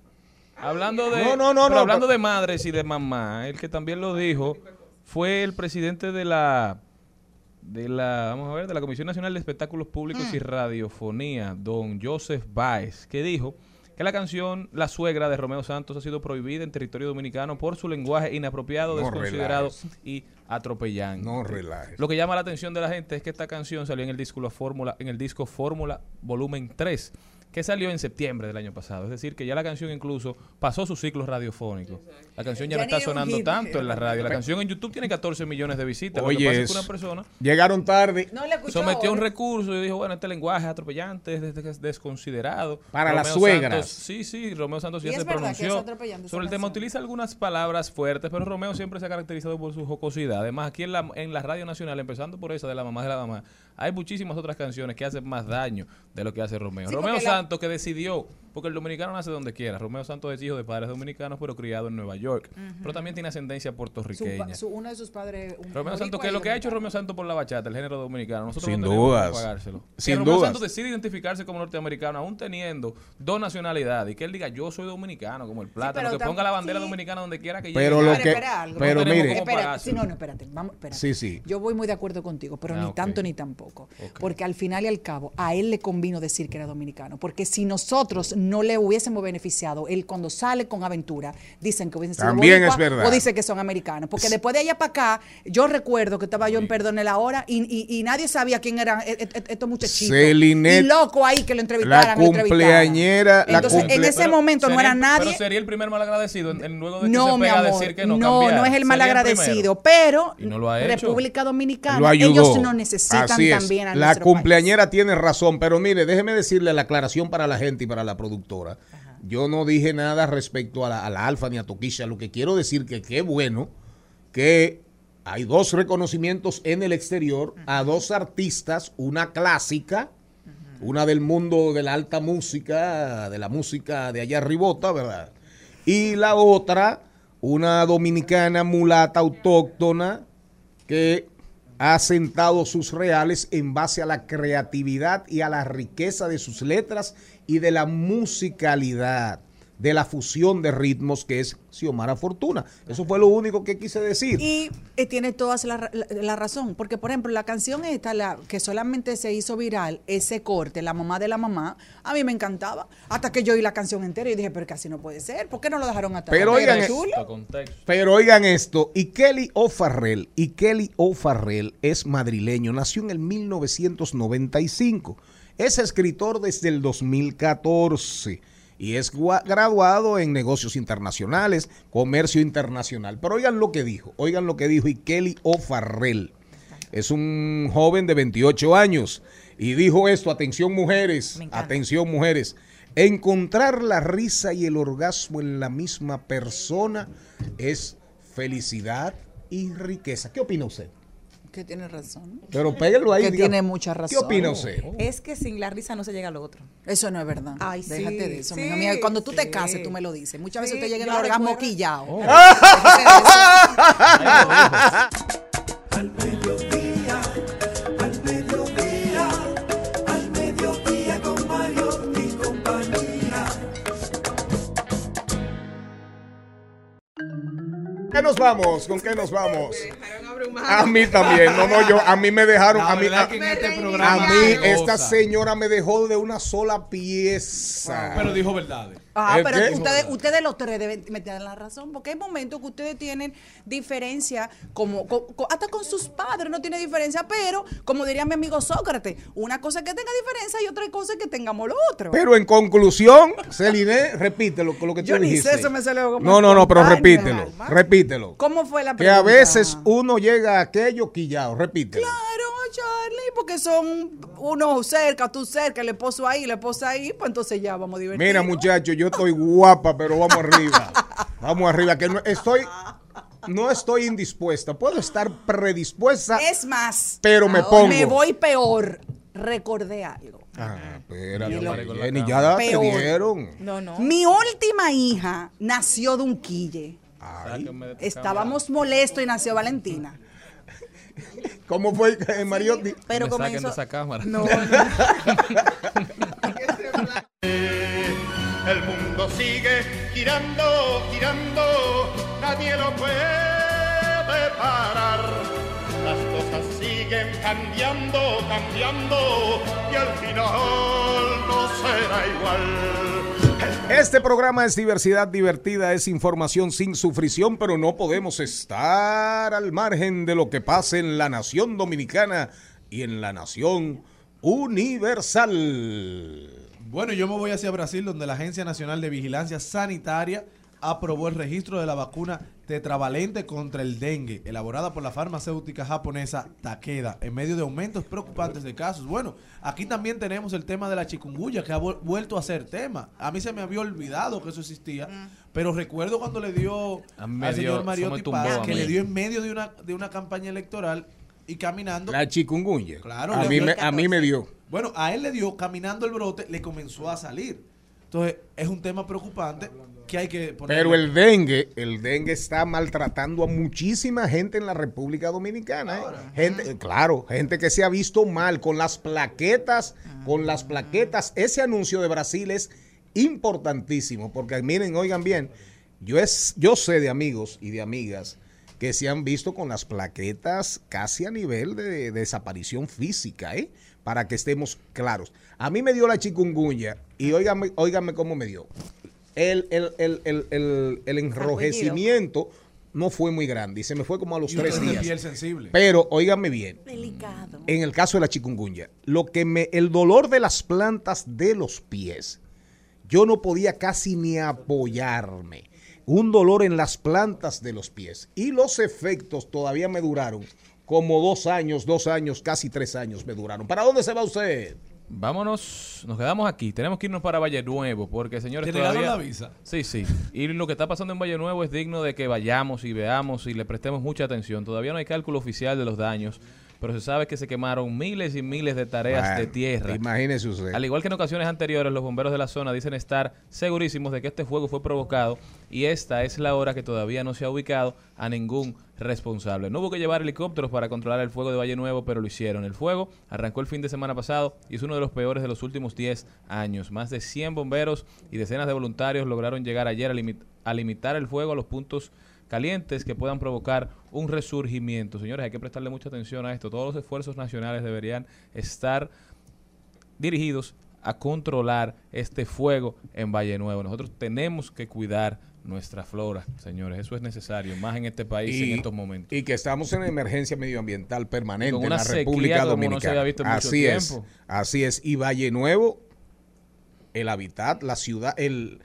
Hablando de, no, no, no, no, hablando de madres y de mamá, el que también lo dijo fue el presidente de la de la vamos a ver de la Comisión Nacional de Espectáculos Públicos y mm. Radiofonía, don Joseph Baez, que dijo que la canción La suegra de Romeo Santos ha sido prohibida en territorio dominicano por su lenguaje inapropiado, desconsiderado y atropellante. No relajes. Lo que llama la atención de la gente es que esta canción salió en el disco Fórmula, en el disco Fórmula Volumen 3 que salió en septiembre del año pasado. Es decir, que ya la canción incluso pasó su ciclo radiofónico. La canción ya, no está sonando tanto en la radio. La canción en YouTube tiene 14 millones de visitas. Oye, Lo que pasa una persona llegaron tarde. sometió un recurso y dijo, bueno, este lenguaje es atropellante, es desconsiderado. Para las suegras. sí, sí, Romeo Santos ya se pronunció sobre el tema. Utiliza algunas palabras fuertes, pero Romeo siempre se ha caracterizado por su jocosidad. Además, aquí en la, en la radio nacional, empezando por esa de la mamá de la mamá, hay muchísimas otras canciones que hacen más daño de lo que hace Romeo. Romeo Santos que decidió porque el dominicano nace donde quiera. Romeo Santos es hijo de padres dominicanos, pero criado en Nueva York. Pero también tiene ascendencia puertorriqueña. uno de sus padres. Romeo Santos, que es lo que ha hecho Romeo Santos por la bachata, el género dominicano. Nosotros Sin no dudas. pagárselo. Sin Romeo Santos decide identificarse como norteamericano, aún teniendo dos nacionalidades. Y que él diga, yo soy dominicano, como el plátano. que ponga la bandera dominicana donde quiera que llegue. Pero lo que. Pero mire. Espérate, no, no, espérate. Vamos, espérate. Sí, sí. Yo voy muy de acuerdo contigo, pero ah, ni tanto ni tampoco. Porque al final y al cabo, a él le convino decir que era dominicano. Porque si nosotros no le hubiésemos beneficiado. Él cuando sale con aventura, dicen que hubiesen sido También es verdad. o dice que son americanos. Porque después de allá para acá, yo recuerdo que estaba yo en Perdón la hora y, y, nadie sabía quién eran e, e, e, estos muchachitos. y loco ahí que lo entrevistaran. La cumpleañera. Entonces, en ese momento no era nadie. Pero sería el primer malagradecido en, luego de que no, se pega decir que no No, no es el malagradecido, pero República Dominicana, ellos no necesitan también a La cumpleañera tiene razón, pero mire, déjeme decirle la aclaración para la gente y para la productora. Yo no dije nada respecto a la, Alfa ni a Toquisha. Lo que quiero decir que qué bueno que hay dos reconocimientos en el exterior a dos artistas, una clásica, una del mundo de la alta música, de la música de allá arribota, ¿verdad? Y la otra, una dominicana mulata autóctona que ha sentado sus reales en base a la creatividad y a la riqueza de sus letras y de la musicalidad de la fusión de ritmos que es Xiomara Fortuna. Eso fue lo único que quise decir. Y eh, tiene toda la, razón, porque por ejemplo la canción esta, la que solamente se hizo viral, ese corte, la mamá de la mamá, a mí me encantaba, hasta que yo oí la canción entera y dije, pero casi no puede ser, ¿por qué no lo dejaron atrás? Pero oigan, esto, pero oigan esto, y Kelly O'Farrell, y Kelly O'Farrell es madrileño, nació en el 1995 Es escritor desde el 2014 y es graduado en negocios internacionales, comercio internacional. Pero oigan lo que dijo, oigan lo que dijo y Kelly O'Farrell. Es un joven de 28 años y dijo esto, atención mujeres, atención mujeres, encontrar la risa y el orgasmo en la misma persona es felicidad y riqueza. ¿Qué opina usted? Que tiene razón. Pero pégalo ahí. Que tiene mucha razón. ¿Qué opina usted? Es que sin la risa no se llega a lo otro. Eso no es verdad. Ay, Déjate sí, de eso. sí, mija. Cuando tú te sí. cases, tú me lo dices. Muchas veces Sí, te llega el orgasmo quillao. Oh. Al mediodía, al mediodía, al mediodía con Mario y compañía. ¿Qué nos vamos? ¿Con qué nos vamos? A mí también, no, no, yo, a mí me dejaron, La a mí, verdad a, que en este a mí esta señora me dejó de una sola pieza. Pero dijo verdades. Ah, ¿El pero qué? ustedes, ustedes los tres deben meter la razón, porque hay momentos que ustedes tienen diferencia, como co- co- hasta con sus padres no tiene diferencia, pero como diría mi amigo Sócrates, una cosa es que tenga diferencia y otra cosa es que tengamos lo otro. Pero en conclusión, Celine, repítelo con lo que tú Yo ni sé, eso me salió como no, no, no, pero repítelo, repítelo. ¿Cómo fue la Que pregunta? a veces uno llega a aquello quillado, repítelo. Claro, Charlie, porque son uno cerca, tú cerca, el esposo ahí, la esposa ahí, pues entonces ya vamos a divertirnos. Mira, muchacho, yo estoy guapa, pero vamos arriba. Vamos arriba, que no, estoy, no estoy indispuesta. Puedo estar predispuesta. Es más, Pero me pongo. Me voy peor. Recordé algo. Ah, espérate. Jenny, ya te Peor. dieron. No, no. Mi última hija nació de un quille. Ay, Estábamos molestos y nació Valentina. ¿Cómo fue, eh, Mariotti? Pero me saquen comenzó. de esa cámara. No, El mundo sigue girando, girando, nadie lo puede parar. Las cosas siguen cambiando, cambiando, y al final no será igual. Este programa es diversidad divertida, es información sin sufrición, pero no podemos estar al margen de lo que pasa en la nación dominicana y en la nación universal. Bueno, yo me voy hacia Brasil, donde la Agencia Nacional de Vigilancia Sanitaria aprobó el registro de la vacuna tetravalente contra el dengue, elaborada por la farmacéutica japonesa Takeda, en medio de aumentos preocupantes de casos. Bueno, aquí también tenemos el tema de la chikungunya, que ha vuel- vuelto a ser tema. A mí se me había olvidado que eso existía, pero recuerdo cuando le dio al señor Mariotti Paz, que le dio en medio de una, de una campaña electoral y caminando. La chikungunya. Claro, a mí, me, a mí me dio. Bueno, a él le dio, caminando el brote, le comenzó a salir. Entonces, es un tema preocupante que hay que poner. Pero el dengue, el dengue está maltratando a muchísima gente en la República Dominicana. ¿eh? Gente, claro, gente que se ha visto mal con las plaquetas, con las plaquetas. Ese anuncio de Brasil es importantísimo, porque miren, oigan bien, yo, es, yo sé de amigos y de amigas que se han visto con las plaquetas casi a nivel de, desaparición física, ¿eh? para que estemos claros. A mí me dio la chikungunya y óigame, óigame cómo me dio. El, el, el, el, el, el enrojecimiento no fue muy grande y se me fue como a los Y tres días. piel sensible. Pero óigame bien, delicado. en el caso de la chikungunya, lo que me, el dolor de las plantas de los pies, yo no podía casi ni apoyarme. Un dolor en las plantas de los pies. Y los efectos todavía me duraron como dos años, dos años, casi tres años me duraron. ¿Para dónde se va usted? Vámonos, nos quedamos aquí. Tenemos que irnos para Valle Nuevo, porque señores, ¿Te todavía... la visa? Sí, sí. Y lo que está pasando en Valle Nuevo es digno de que vayamos y veamos y le prestemos mucha atención. Todavía no hay cálculo oficial de los daños, pero se sabe que se quemaron miles y miles de tareas de tierra. Imagínese usted. Al igual que en ocasiones anteriores, los bomberos de la zona dicen estar segurísimos de que este fuego fue provocado y esta es la hora que todavía no se ha ubicado a ningún responsable. No hubo que llevar helicópteros para controlar el fuego de Valle Nuevo, pero lo hicieron. El fuego arrancó el fin de semana pasado y es uno de los peores de los últimos 10 años. Más de 100 bomberos y decenas de voluntarios lograron llegar ayer a, limi- a limitar el fuego a los puntos calientes que puedan provocar un resurgimiento. Señores, hay que prestarle mucha atención a esto. Todos los esfuerzos nacionales deberían estar dirigidos a controlar este fuego en Valle Nuevo. Nosotros tenemos que cuidar nuestra flora, señores. Eso es necesario, más en este país en estos momentos. Y que estamos en emergencia medioambiental permanente en la República Dominicana. así es, así es. Y Valle Nuevo, el hábitat, la ciudad, el,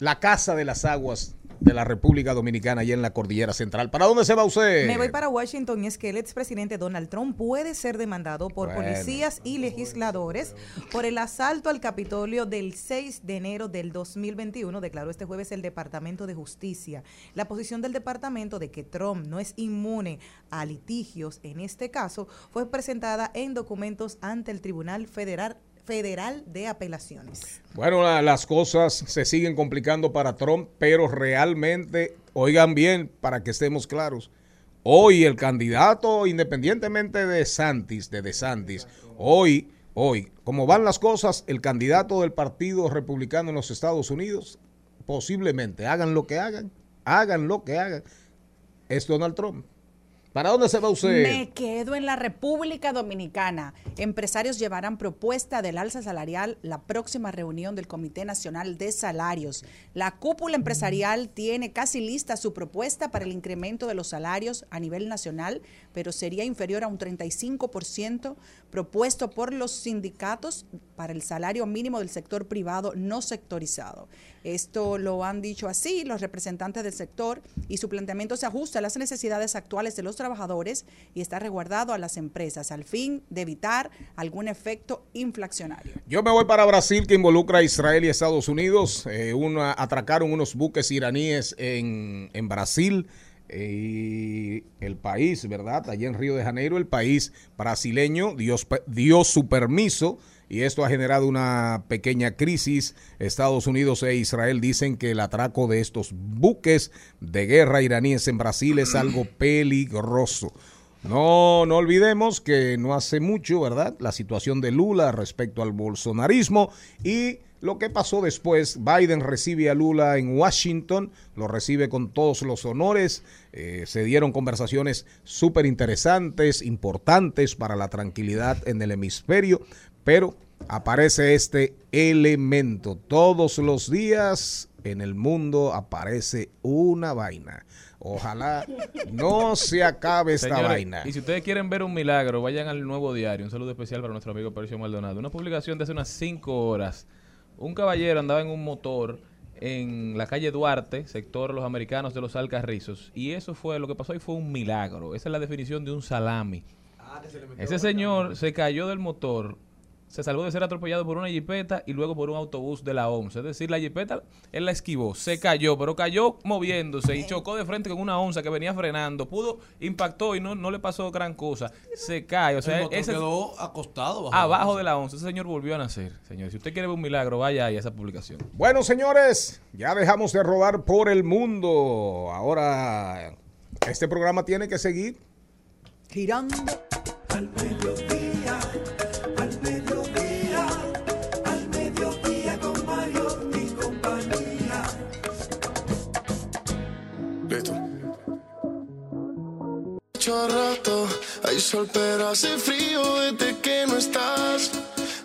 la casa de las aguas de la República Dominicana y en la Cordillera Central. ¿Para dónde se va usted? Me voy para Washington y es que el expresidente Donald Trump puede ser demandado por policías y legisladores por el asalto al Capitolio del 6 de enero del 2021, declaró este jueves el Departamento de Justicia. La posición del departamento de que Trump no es inmune a litigios en este caso fue presentada en documentos ante el Tribunal Federal Federal de Apelaciones. Bueno, las cosas se siguen complicando para Trump, pero realmente, oigan bien, para que estemos claros, hoy el candidato, independientemente de Santis, de DeSantis, hoy, hoy, como van las cosas, el candidato del Partido Republicano en los Estados Unidos, posiblemente, hagan lo que hagan, hagan lo que hagan, es Donald Trump. ¿Para dónde se va usted? Me quedo en la República Dominicana. Empresarios llevarán propuesta del alza salarial la próxima reunión del Comité Nacional de Salarios. La cúpula empresarial tiene casi lista su propuesta para el incremento de los salarios a nivel nacional, pero sería inferior a un 35% propuesto por los sindicatos para el salario mínimo del sector privado no sectorizado. Esto lo han dicho así los representantes del sector y su planteamiento se ajusta a las necesidades actuales de los trabajadores y está resguardado a las empresas al fin de evitar algún efecto inflacionario. Yo me voy para Brasil que involucra a Israel y Estados Unidos. Eh, atracaron unos buques iraníes en, en Brasil y el país, ¿verdad? Allí en Río de Janeiro, el país brasileño dio, dio su permiso y esto ha generado una pequeña crisis. Estados Unidos e Israel dicen que el atraco de estos buques de guerra iraníes en Brasil es algo peligroso. No, no olvidemos que no hace mucho, ¿verdad? La situación de Lula respecto al bolsonarismo y lo que pasó después, Biden recibe a Lula en Washington, lo recibe con todos los honores, eh, se dieron conversaciones súper interesantes, importantes para la tranquilidad en el hemisferio, pero aparece este elemento. Todos los días en el mundo aparece una vaina. Ojalá no se acabe esta vaina. Y si ustedes quieren ver un milagro, vayan al nuevo diario. Un saludo especial para nuestro amigo Percio Maldonado. Una publicación de hace unas 5 horas. Un caballero andaba en un motor en la calle Duarte, sector Los Americanos de los Alcarrizos. Y eso fue, lo que pasó ahí fue un milagro. Esa es la definición de un salami. Ah, Ese señor se cayó del motor se salvó de ser atropellado por una jipeta y luego por un autobús de la once. Es decir, la jipeta, él la esquivó, se cayó, pero cayó moviéndose y chocó de frente con una onza que venía frenando. Pudo, impactó y no, no le pasó gran cosa. Se cae, o sea, ese quedó acostado abajo de la onza. Ese señor volvió a nacer. Señor, si usted quiere ver un milagro, vaya ahí a esa publicación. Bueno, señores, ya dejamos de rodar por el mundo. Ahora, este programa tiene que seguir girando al mediodía rato. Hay sol, pero hace frío desde que no estás.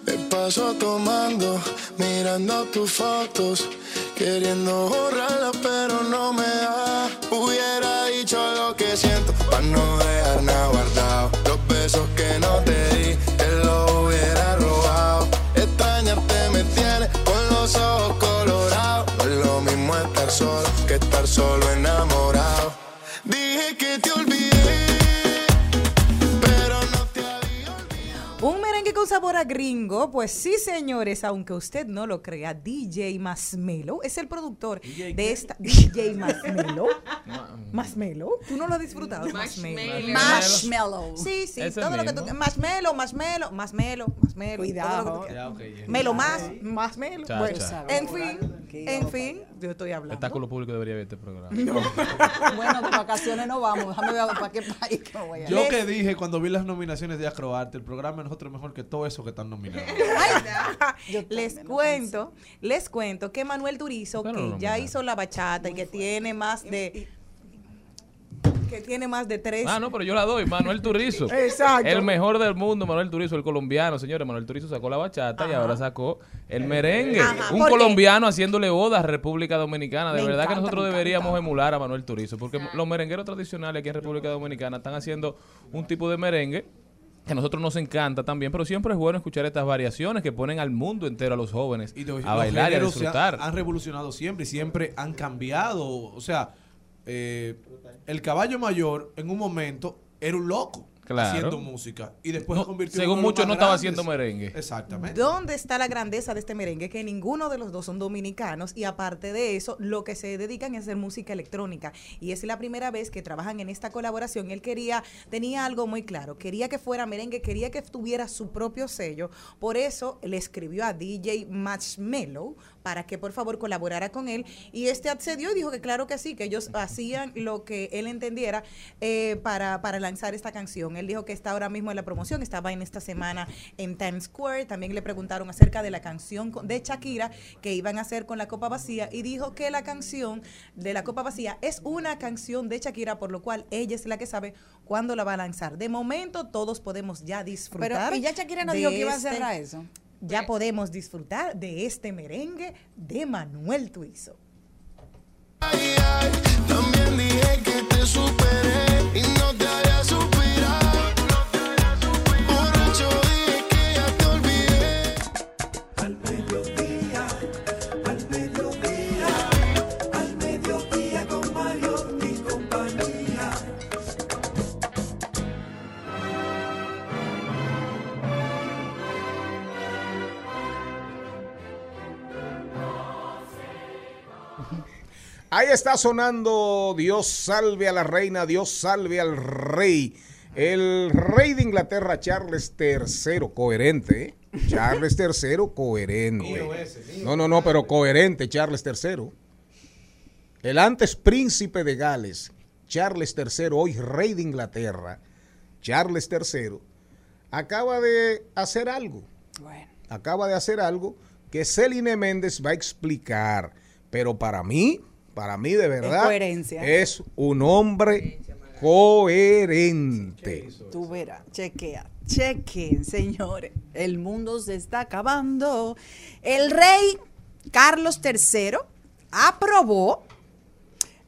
Me paso tomando, mirando tus fotos, queriendo borrarla, pero no me da. Hubiera dicho lo que siento, para no dejar nada guardado. Los besos que no te di, te lo hubiera robado. Extrañarte me tiene con los ojos colorados. No es lo mismo estar solo que estar solo enamorado. Gringo, pues sí, señores, aunque usted no lo crea, DJ Masmelo es el productor de esta DJ Masmelo. Masmelo, ¿tú no lo has disfrutado? Masmelo. Marshmallow. Sí, sí, todo lo que tú Masmelo, Masmelo, Masmelo, Masmelo. Cuidado. Melo más, Masmelo. Bueno, en fin, en fin, yo estoy hablando. El Espectáculo público debería ver este programa. bueno, de vacaciones no vamos. Déjame ver para qué país que voy a Yo que dije cuando vi las nominaciones de Acroarte, el programa es nosotros mejor que todo eso que están nominados. les cuento, les cuento que Manuel Durizo, que ya hizo la bachata y que tiene más de que tiene más de tres. Ah, no, pero yo la doy, Manuel Turizo. Exacto. El mejor del mundo, Manuel Turizo, el colombiano, señores. Manuel Turizo sacó la bachata y ahora sacó el merengue. Un colombiano haciéndole bodas a República Dominicana. De verdad que nosotros deberíamos emular a Manuel Turizo, porque los merengueros tradicionales aquí en República Dominicana están haciendo un tipo de merengue que a nosotros nos encanta también, pero siempre es bueno escuchar estas variaciones que ponen al mundo entero a los jóvenes a bailar y a disfrutar. Han, revolucionado siempre y siempre han cambiado. O sea, eh, el caballo mayor en un momento era un loco haciendo música. Y después se convirtió Según muchos no estaba haciendo merengue. Exactamente. ¿Dónde está la grandeza de este merengue? Que ninguno de los dos son dominicanos y aparte de eso, lo que se dedican es hacer música electrónica. Y es la primera vez que trabajan en esta colaboración. Él quería, tenía algo muy claro, quería que fuera merengue, quería que tuviera su propio sello. Por eso le escribió a DJ Matchmellow para que por favor colaborara con él. Y este accedió y dijo que claro que sí, que ellos hacían lo que él entendiera eh, para, para lanzar esta canción. Él dijo que está ahora mismo en la promoción, estaba en esta semana en Times Square. También le preguntaron acerca de la canción de Shakira que iban a hacer con la Copa Vacía y dijo que la canción de la Copa Vacía es una canción de Shakira, por lo cual ella es la que sabe cuándo la va a lanzar. De momento todos podemos ya disfrutar. Pero y ya Shakira no dijo que iba a este cerrar eso ya podemos disfrutar de este merengue de Manuel Tuizo. también dije que te superé Ahí está sonando Dios salve a la reina, Dios salve al rey. El rey de Inglaterra, Charles III, coherente. ¿eh? Charles III, coherente. No, no, no, pero coherente, Charles III. El antes príncipe de Gales, Charles III, hoy rey de Inglaterra, Charles III, acaba de hacer algo. Acaba de hacer algo que Celine Méndez va a explicar. Pero para mí, para mí de verdad es, un hombre coherente. Tú verás, chequea, chequen, señores. El mundo se está acabando. El rey Carlos III aprobó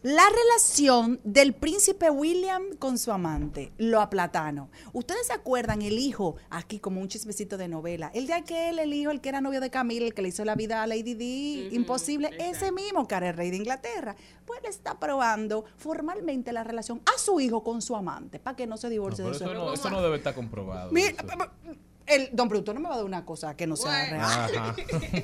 la relación del príncipe William con su amante, lo aplatano. ¿Ustedes se acuerdan el hijo, aquí como un chismecito de novela, el de aquel, el hijo, el que era novio de Camila, el que le hizo la vida a Lady Di, imposible, ese mismo que era el rey de Inglaterra, pues le está aprobando formalmente la relación a su hijo con su amante, para que no se divorcie de su eso no, eso no debe estar comprobado. el don Bruto no me va a dar una cosa que no sea real.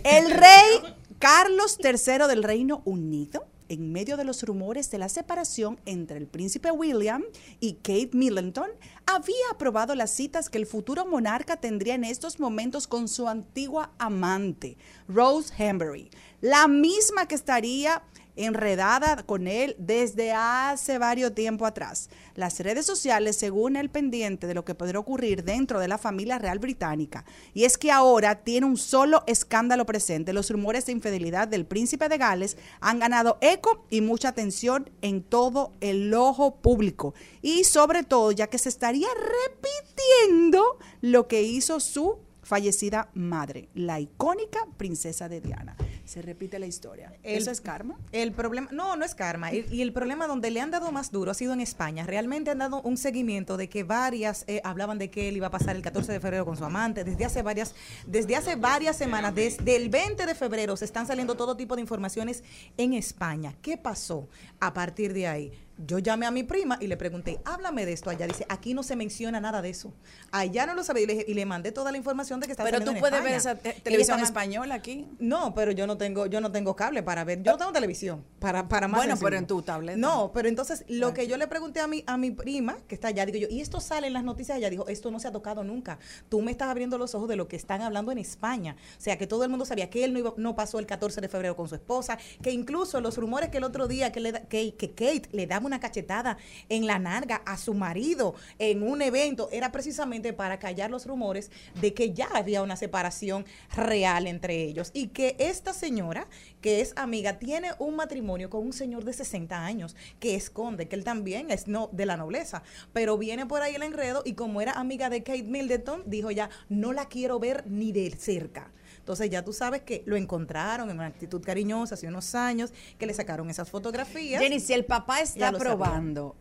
El rey Carlos III del Reino Unido en medio de los rumores de la separación entre el príncipe William y Kate Middleton, había aprobado las citas que el futuro monarca tendría en estos momentos con su antigua amante, Rose Hambury, la misma que estaría enredada con él desde hace varios tiempo atrás. Las redes sociales, según el pendiente de lo que podría ocurrir dentro de la familia real británica, y es que ahora tiene un solo escándalo presente. Los rumores de infidelidad del príncipe de Gales han ganado eco y mucha atención en todo el ojo público. Y sobre todo, ya que se estaría repitiendo lo que hizo su fallecida madre, la icónica princesa de Diana. Se repite la historia. ¿Eso es karma? El problema, no, no es karma. Y, el problema donde le han dado más duro ha sido en España. Realmente han dado un seguimiento de que varias eh, hablaban de que él iba a pasar el 14 de febrero con su amante. Desde hace varias, desde hace varias semanas, desde el 20 de febrero, se están saliendo todo tipo de informaciones en España. ¿Qué pasó a partir de ahí? Yo llamé a mi prima y le pregunté, háblame de esto allá. Dice, aquí no se menciona nada de eso. Allá no lo sabía y le, mandé toda la información de que estaba Pero tú puedes ver esa televisión española aquí. No, pero yo no tengo yo no tengo cable para ver. Yo no tengo televisión para, para más Bueno, pero en tu tablet. No, pero entonces lo que yo le pregunté a mi, a mi prima, que está allá, digo yo, y esto sale en las noticias, ella dijo, esto no se ha tocado nunca. Tú me estás abriendo los ojos de lo que están hablando en España. O sea, que todo el mundo sabía que él no, iba, no pasó el 14 de febrero con su esposa, que incluso los rumores que el otro día que, le, que, que Kate le daba una cachetada en la narga a su marido en un evento era precisamente para callar los rumores de que ya había una separación real entre ellos y que esta señora, que es amiga, tiene un matrimonio con un señor de 60 años que esconde que él también es no de la nobleza, pero viene por ahí el enredo y como era amiga de Kate Middleton, dijo ya, no la quiero ver ni de cerca. Entonces ya tú sabes que lo encontraron en una actitud cariñosa hace unos años, que le sacaron esas fotografías. Jenny, si el papá está probando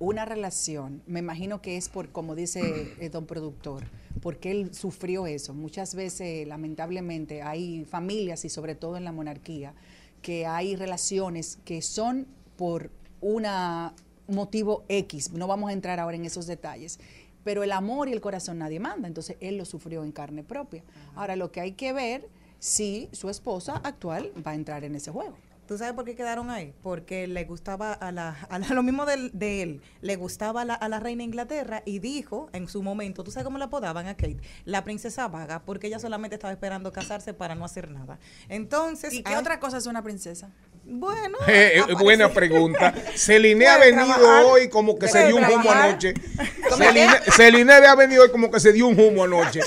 una relación, me imagino que es por, como dice el don productor, porque él sufrió eso. Muchas veces, lamentablemente, hay familias y sobre todo en la monarquía, que hay relaciones que son por un motivo X. No vamos a entrar ahora en esos detalles pero el amor y el corazón nadie manda, entonces él lo sufrió en carne propia. Ahora lo que hay que ver si su esposa actual va a entrar en ese juego. ¿Tú sabes por qué quedaron ahí? Porque le gustaba a la, a lo mismo de, de, él, le gustaba a la reina Inglaterra y dijo en su momento, ¿tú sabes cómo la apodaban a Kate? La princesa vaga, porque ella solamente estaba esperando casarse para no hacer nada. Entonces, ¿y qué otra cosa es una princesa? Bueno, eh, eh, buena pregunta. Celine ha venido hoy como que se dio un humo anoche. Celine, ha venido hoy como que se dio un humo anoche.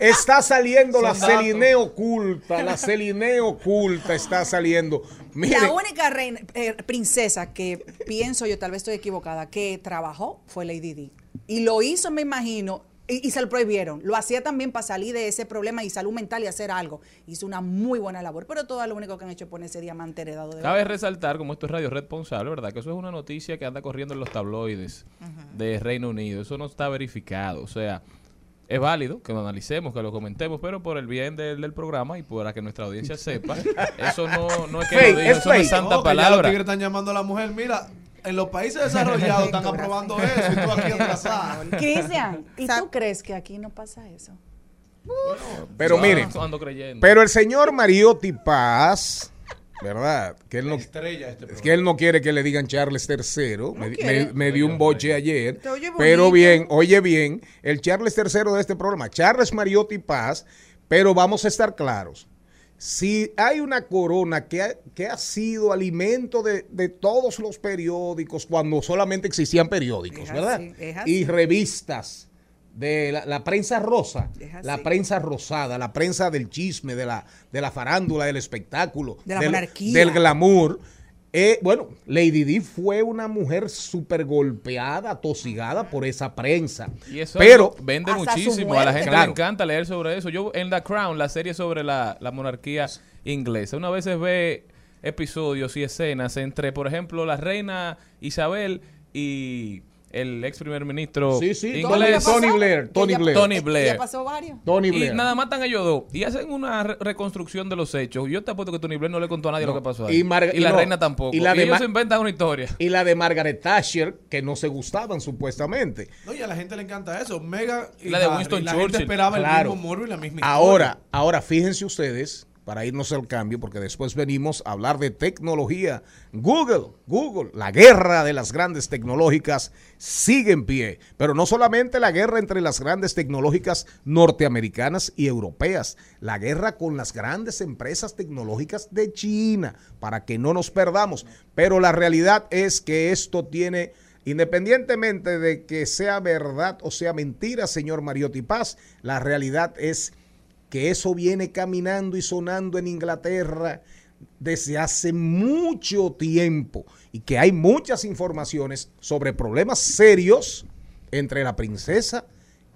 Está saliendo la Celine oculta, la Celine oculta está saliendo. La única reina, eh, princesa que pienso yo, tal vez estoy equivocada, que trabajó fue Lady Di. Y lo hizo, me imagino, y, se lo prohibieron. Lo hacía también para salir de ese problema y salud mental y hacer algo. Hizo una muy buena labor, pero todo lo único que han hecho es poner ese diamante heredado de Cabe resaltar, como esto es radio responsable, ¿verdad? Que eso es una noticia que anda corriendo en los tabloides de Reino Unido. Eso no está verificado. O sea, es válido que lo analicemos, que lo comentemos, pero por el bien del, programa y para que nuestra audiencia sepa, eso no, no es que lo diga, eso es santa palabra. Los están llamando a la mujer, mira, en los países desarrollados están aprobando eso y tú aquí atrasado. Cristian, ¿y tú crees que aquí no pasa eso? pero miren, pero el señor Mariotti Paz, ¿verdad? Que él no, este que él no quiere que le digan Charles III. me, dio un boche ayer. Pero bien, oye bien, el Charles III de este programa, Charles Mariotti Paz, pero vamos a estar claros si hay una corona que ha, que ha sido alimento de, todos los periódicos cuando solamente existían periódicos, ¿verdad? Y revistas de la, prensa rosa, la prensa rosada, la prensa del chisme, de la, de la farándula, del espectáculo, de la del glamour. Eh, bueno, Lady Di fue una mujer súper golpeada, tosigada por esa prensa. Y eso pero vende muchísimo. A la gente le encanta leer sobre eso. Yo en The Crown, la serie sobre la, la monarquía inglesa, una vez ve episodios y escenas entre, por ejemplo, la reina Isabel y el ex primer ministro sí, sí, inglés. Tony Blair. Tony Blair. Tony Blair. Ya pasó varios. Tony Blair. Y nada, matan a ellos dos. Y hacen una reconstrucción de los hechos. Yo te apuesto que Tony Blair no le contó a nadie lo que pasó ahí. Y, la reina tampoco. Y, la de ellos inventan una historia. Y la de Margaret Thatcher, que no se gustaban supuestamente. No, y a la gente le encanta eso. Mega y la de Winston Churchill. La gente esperaba el mismo morbo y la misma historia. Ahora, ahora fíjense ustedes para irnos al cambio, porque después venimos a hablar de tecnología. Google, Google, la guerra de las grandes tecnológicas sigue en pie, pero no solamente la guerra entre las grandes tecnológicas norteamericanas y europeas, la guerra con las grandes empresas tecnológicas de China, para que no nos perdamos. Pero la realidad es que esto tiene... Independientemente de que sea verdad o sea mentira, señor Mariotti Paz, la realidad es que eso viene caminando y sonando en Inglaterra desde hace mucho tiempo y que hay muchas informaciones sobre problemas serios entre la princesa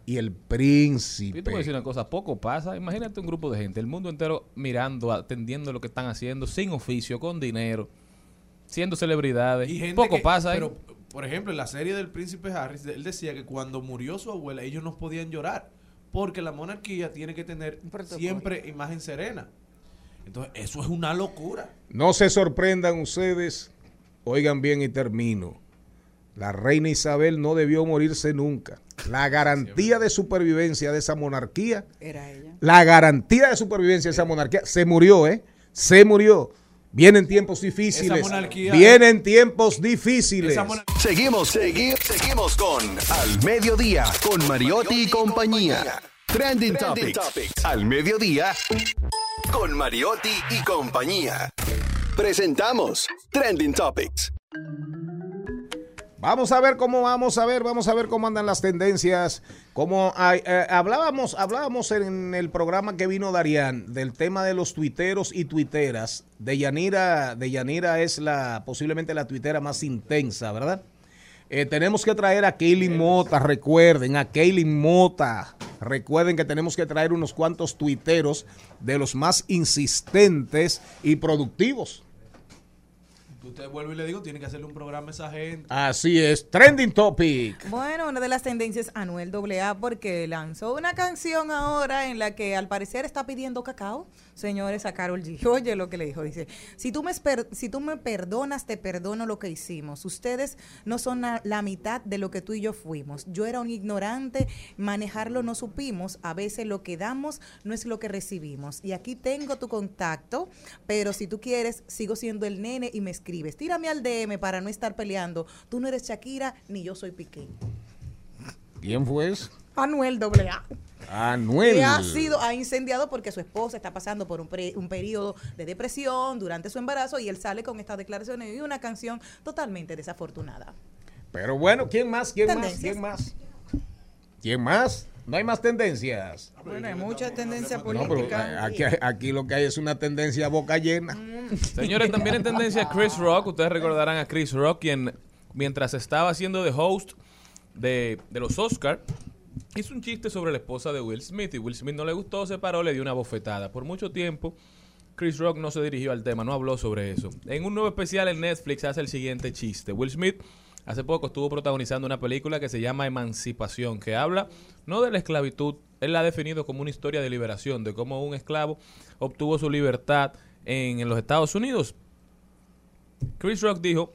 y el príncipe. Yo te voy a decir una cosa, poco pasa. Imagínate un grupo de gente, el mundo entero mirando, atendiendo lo que están haciendo, sin oficio, con dinero, siendo celebridades. Y poco pasa. Pero, por ejemplo, en la serie del príncipe Harris, él decía que cuando murió su abuela, ellos no podían llorar porque la monarquía tiene que tener siempre imagen serena. Entonces, eso es una locura. No se sorprendan ustedes, oigan bien y termino. La reina Isabel no debió morirse nunca. La garantía de supervivencia de esa monarquía, era ella. La garantía de supervivencia de esa monarquía se murió, ¿eh? Se murió. Vienen tiempos difíciles. Vienen tiempos difíciles. Seguimos, seguimos, seguimos con Al Mediodía, con Mariotti y compañía. Trending, Topics. Al Mediodía, con Mariotti y compañía. Presentamos Trending Topics. Vamos a ver cómo vamos a ver, vamos a ver cómo andan las tendencias. Como eh, hablábamos, hablábamos en el programa que vino Darían del tema de los tuiteros y tuiteras. De Yanira, de Yanira es la posiblemente la tuitera más intensa, ¿verdad? Eh, tenemos que traer a Kaylin Mota, recuerden, a Kaylin Mota. Recuerden que tenemos que traer unos cuantos tuiteros de los más insistentes y productivos usted vuelve y le digo, tiene que hacerle un programa a esa gente. Así es, trending topic. Bueno, una de las tendencias, Anuel AA, porque lanzó una canción ahora en la que al parecer está pidiendo cacao, señores, a Carol G. Oye lo que le dijo, dice, si tú me, si me perdonas, te perdono lo que hicimos. Ustedes no son la, mitad de lo que tú y yo fuimos. Yo era un ignorante, manejarlo no supimos, a veces lo que damos no es lo que recibimos. Y aquí tengo tu contacto, pero si tú quieres, sigo siendo el nene y me escribes Tírame al DM para no estar peleando. Tú no eres Shakira ni yo soy Piqué. ¿Quién fue? Anuel AA. Anuel. Que ha sido, ha incendiado porque su esposa está pasando por un, un periodo de depresión durante su embarazo y él sale con estas declaraciones y una canción totalmente desafortunada. Pero bueno, ¿quién más? ¿Quién más? ¿Quién más? ¿Quién más? No hay más tendencias. Bueno, hay mucha tendencia política. aquí, aquí, lo que hay es una tendencia boca llena. Mm. Señores, también en tendencia Chris Rock. Ustedes recordarán a Chris Rock, quien mientras estaba haciendo de host de, de los Oscars, hizo un chiste sobre la esposa de Will Smith. Y Will Smith no le gustó, se paró, le dio una bofetada. Por mucho tiempo, Chris Rock no se dirigió al tema, no habló sobre eso. En un nuevo especial en Netflix hace el siguiente chiste. Will Smith hace poco estuvo protagonizando una película que se llama Emancipación, que habla no de la esclavitud, él la ha definido como una historia de liberación, de cómo un esclavo obtuvo su libertad en, los Estados Unidos. Chris Rock dijo,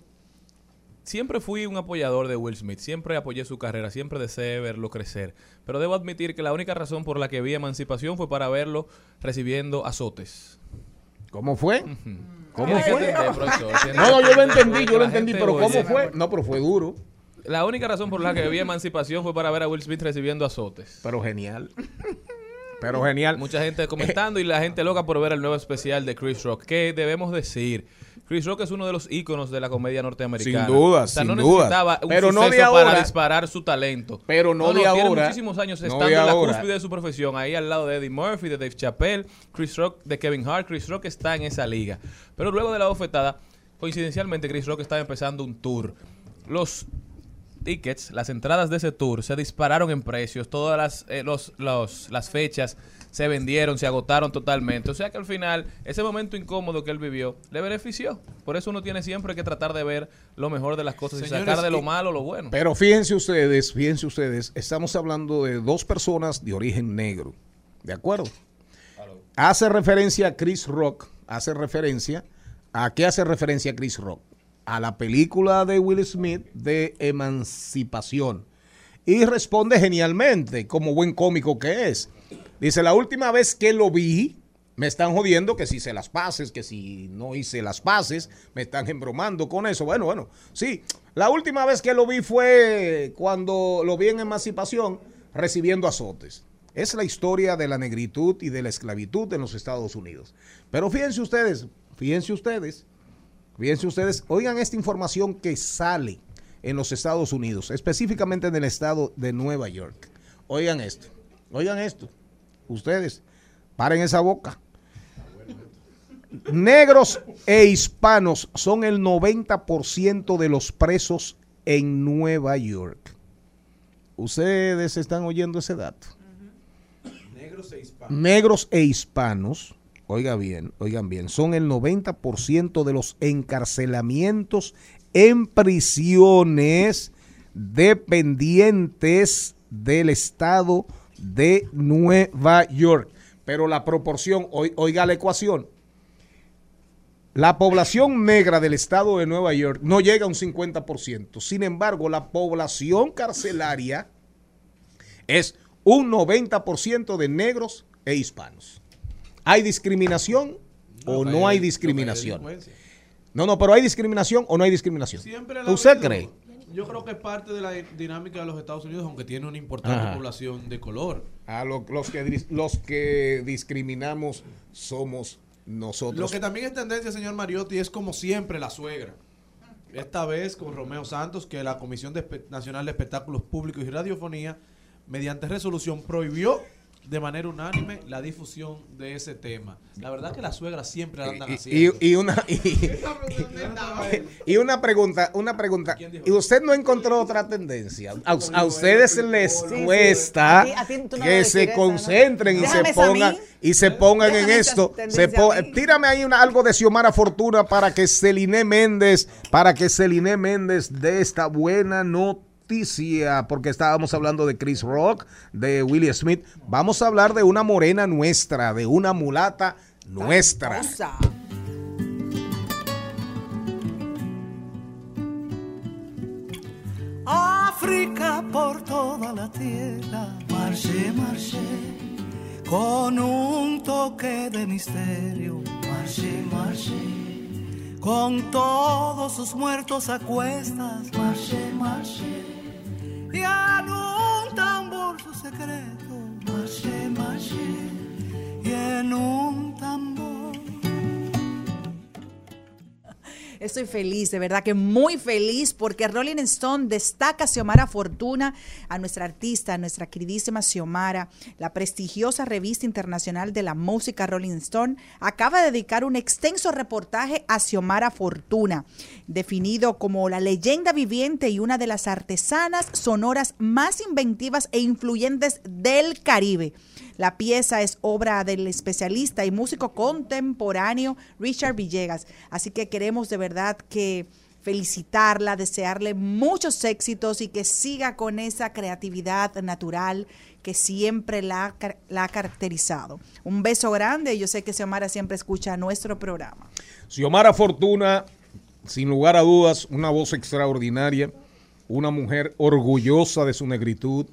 siempre fui un apoyador de Will Smith, siempre apoyé su carrera, siempre deseé verlo crecer, pero debo admitir que la única razón por la que vi Emancipación fue para verlo recibiendo azotes. ¿Cómo fue? ¿Cómo fue? No, yo lo entendí, yo lo entendí, pero ¿cómo fue? No, pero fue duro. La única razón por la que vi Emancipación fue para ver a Will Smith recibiendo azotes. Pero genial. Pero genial. Mucha gente comentando y la gente loca por ver el nuevo especial de Chris Rock. ¿Qué debemos decir? Chris Rock es uno de los íconos de la comedia norteamericana. Sin duda, o sea, no necesitaba un pero no de ahora, para disparar su talento. Pero no, de ahora. Tiene muchísimos años estando en la cúspide de su profesión, ahí al lado de Eddie Murphy, de Dave Chappelle, Chris Rock, de Kevin Hart. Chris Rock está en esa liga. Pero luego de la bofetada, coincidencialmente Chris Rock estaba empezando un tour. Los tickets, las entradas de ese tour se dispararon en precios, todas las, eh, los, los, las fechas se vendieron, se agotaron totalmente. O sea que al final, ese momento incómodo que él vivió le benefició. Por eso uno tiene siempre que tratar de ver lo mejor de las cosas y sacar de lo malo lo bueno. Pero fíjense ustedes, fíjense ustedes, estamos hablando de dos personas de origen negro. ¿De acuerdo? Hace referencia a Chris Rock, hace referencia, ¿a qué hace referencia Chris Rock? A la película de Will Smith de Emancipación. Y responde genialmente, como buen cómico que es. Dice, la última vez que lo vi, me están jodiendo que si hice las pases, que si no hice las pases, me están embromando con eso. Bueno, bueno, sí. La última vez que lo vi fue cuando lo vi en emancipación recibiendo azotes. Es la historia de la negritud y de la esclavitud en los Estados Unidos. Pero fíjense ustedes, fíjense ustedes, fíjense ustedes, oigan esta información que sale en los Estados Unidos, específicamente en el estado de Nueva York. Oigan esto, oigan esto ustedes, paren esa boca. Negros e hispanos son el 90% de los presos en Nueva York. Ustedes están oyendo ese dato. Negros e hispanos. Negros e hispanos, oiga bien, oigan bien, son el 90% de los encarcelamientos en prisiones dependientes del Estado de Nueva York. Pero la proporción, oiga la ecuación, la población negra del estado de Nueva York no llega a un 50%. Sin embargo, la población carcelaria es un 90% de negros e hispanos. ¿Hay discriminación o no hay discriminación? No, no, pero ¿hay discriminación o no hay discriminación? ¿Usted cree? Yo creo que es parte de la dinámica de los Estados Unidos, aunque tiene una importante población de color. A los, que, los que discriminamos somos nosotros. Lo que también es tendencia, señor Mariotti, es como siempre la suegra. Esta vez con Romeo Santos, que la Comisión Nacional de Espectáculos Públicos y Radiofonía, mediante resolución, prohibió de manera unánime la difusión de ese tema. La verdad que las suegras siempre andan haciendo. Y, una y, una pregunta, una pregunta. ¿Y usted no encontró otra tendencia? A, ustedes les cuesta que se concentren y se pongan y se pongan en esto. Se tírame ahí una, algo de Xiomara Fortuna para que Celine Méndez, para que Celine Méndez dé esta buena nota porque estábamos hablando de Chris Rock, de Willie Smith. Vamos a hablar de una morena nuestra, de una mulata nuestra. África por toda la tierra, marché, marché, con un toque de misterio, marché, marché, con todos sus muertos a cuestas, marché, marché y en un tambor su secreto, marché, marché, y en un tambor Estoy feliz, de verdad que muy feliz, porque Rolling Stone destaca a Xiomara Fortuna, a nuestra artista, a nuestra queridísima Xiomara. La prestigiosa revista internacional de la música Rolling Stone acaba de dedicar un extenso reportaje a Xiomara Fortuna, definido como la leyenda viviente y una de las artesanas sonoras más inventivas e influyentes del Caribe. La pieza es obra del especialista y músico contemporáneo Richard Villegas. Así que queremos de verdad que felicitarla, desearle muchos éxitos y que siga con esa creatividad natural que siempre la, ha caracterizado. Un beso grande. Yo sé que Xiomara siempre escucha nuestro programa. Xiomara Fortuna, sin lugar a dudas, una voz extraordinaria, una mujer orgullosa de su negritud,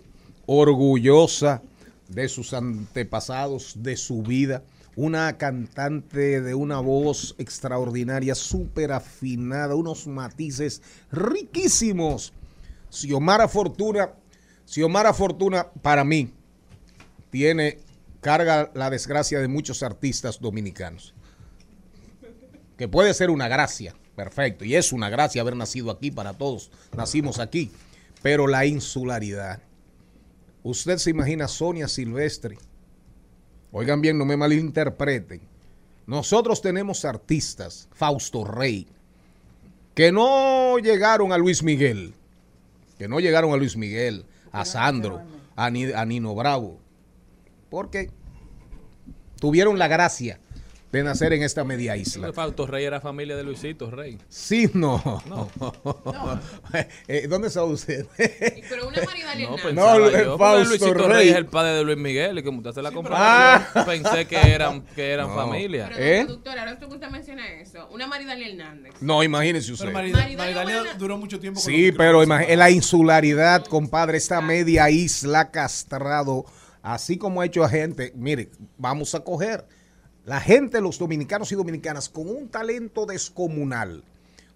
orgullosa de sus antepasados, de su vida. Una cantante de una voz extraordinaria, súper afinada, unos matices riquísimos. Xiomara Fortuna, Xiomara Fortuna para mí tiene, carga la desgracia de muchos artistas dominicanos. Que puede ser una gracia, perfecto, y es una gracia haber nacido aquí para todos, nacimos aquí, pero la insularidad Usted se imagina Sonia Silvestre. Oigan bien, no me malinterpreten. Nosotros tenemos artistas, Fausto Rey, que no llegaron a Luis Miguel, que no llegaron a Luis Miguel, a Sandro, a, Nino Bravo, porque tuvieron la gracia de nacer en esta media isla. Fausto Rey era familia de Luisito Rey. Sí, no. no. Eh, ¿Dónde está usted? Pero una No, pensaba yo, Fausto Luisito Rey. es el padre de Luis Miguel y como usted se la compró, ah. pensé que eran, que eran familia. Pero, ¿Eh? productora, ahora usted menciona eso. Una Maridalia Hernández. No, imagínese usted. Maridalia, duró mucho tiempo. Sí, pero en la insularidad, compadre, esta media isla castrado, así como ha hecho a gente, mire, vamos a coger la gente, los dominicanos y dominicanas, con un talento descomunal.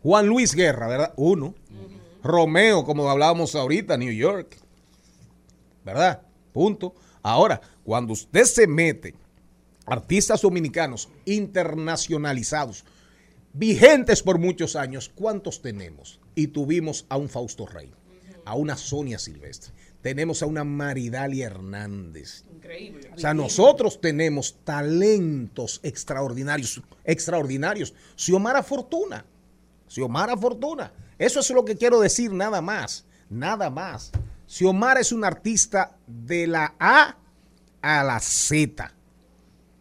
Juan Luis Guerra, ¿verdad? Uno. Romeo, como hablábamos ahorita, New York. ¿Verdad? Punto. Ahora, cuando usted se mete, artistas dominicanos internacionalizados, vigentes por muchos años, ¿cuántos tenemos? Y tuvimos a un Fausto Rey, a una Sonia Silvestre, tenemos a una Maridalia Hernández. Increíble. O sea, nosotros tenemos talentos extraordinarios, extraordinarios. Xiomara Fortuna, Xiomara Fortuna. Eso es lo que quiero decir, nada más, nada más. Xiomara es un artista de la A a la Z,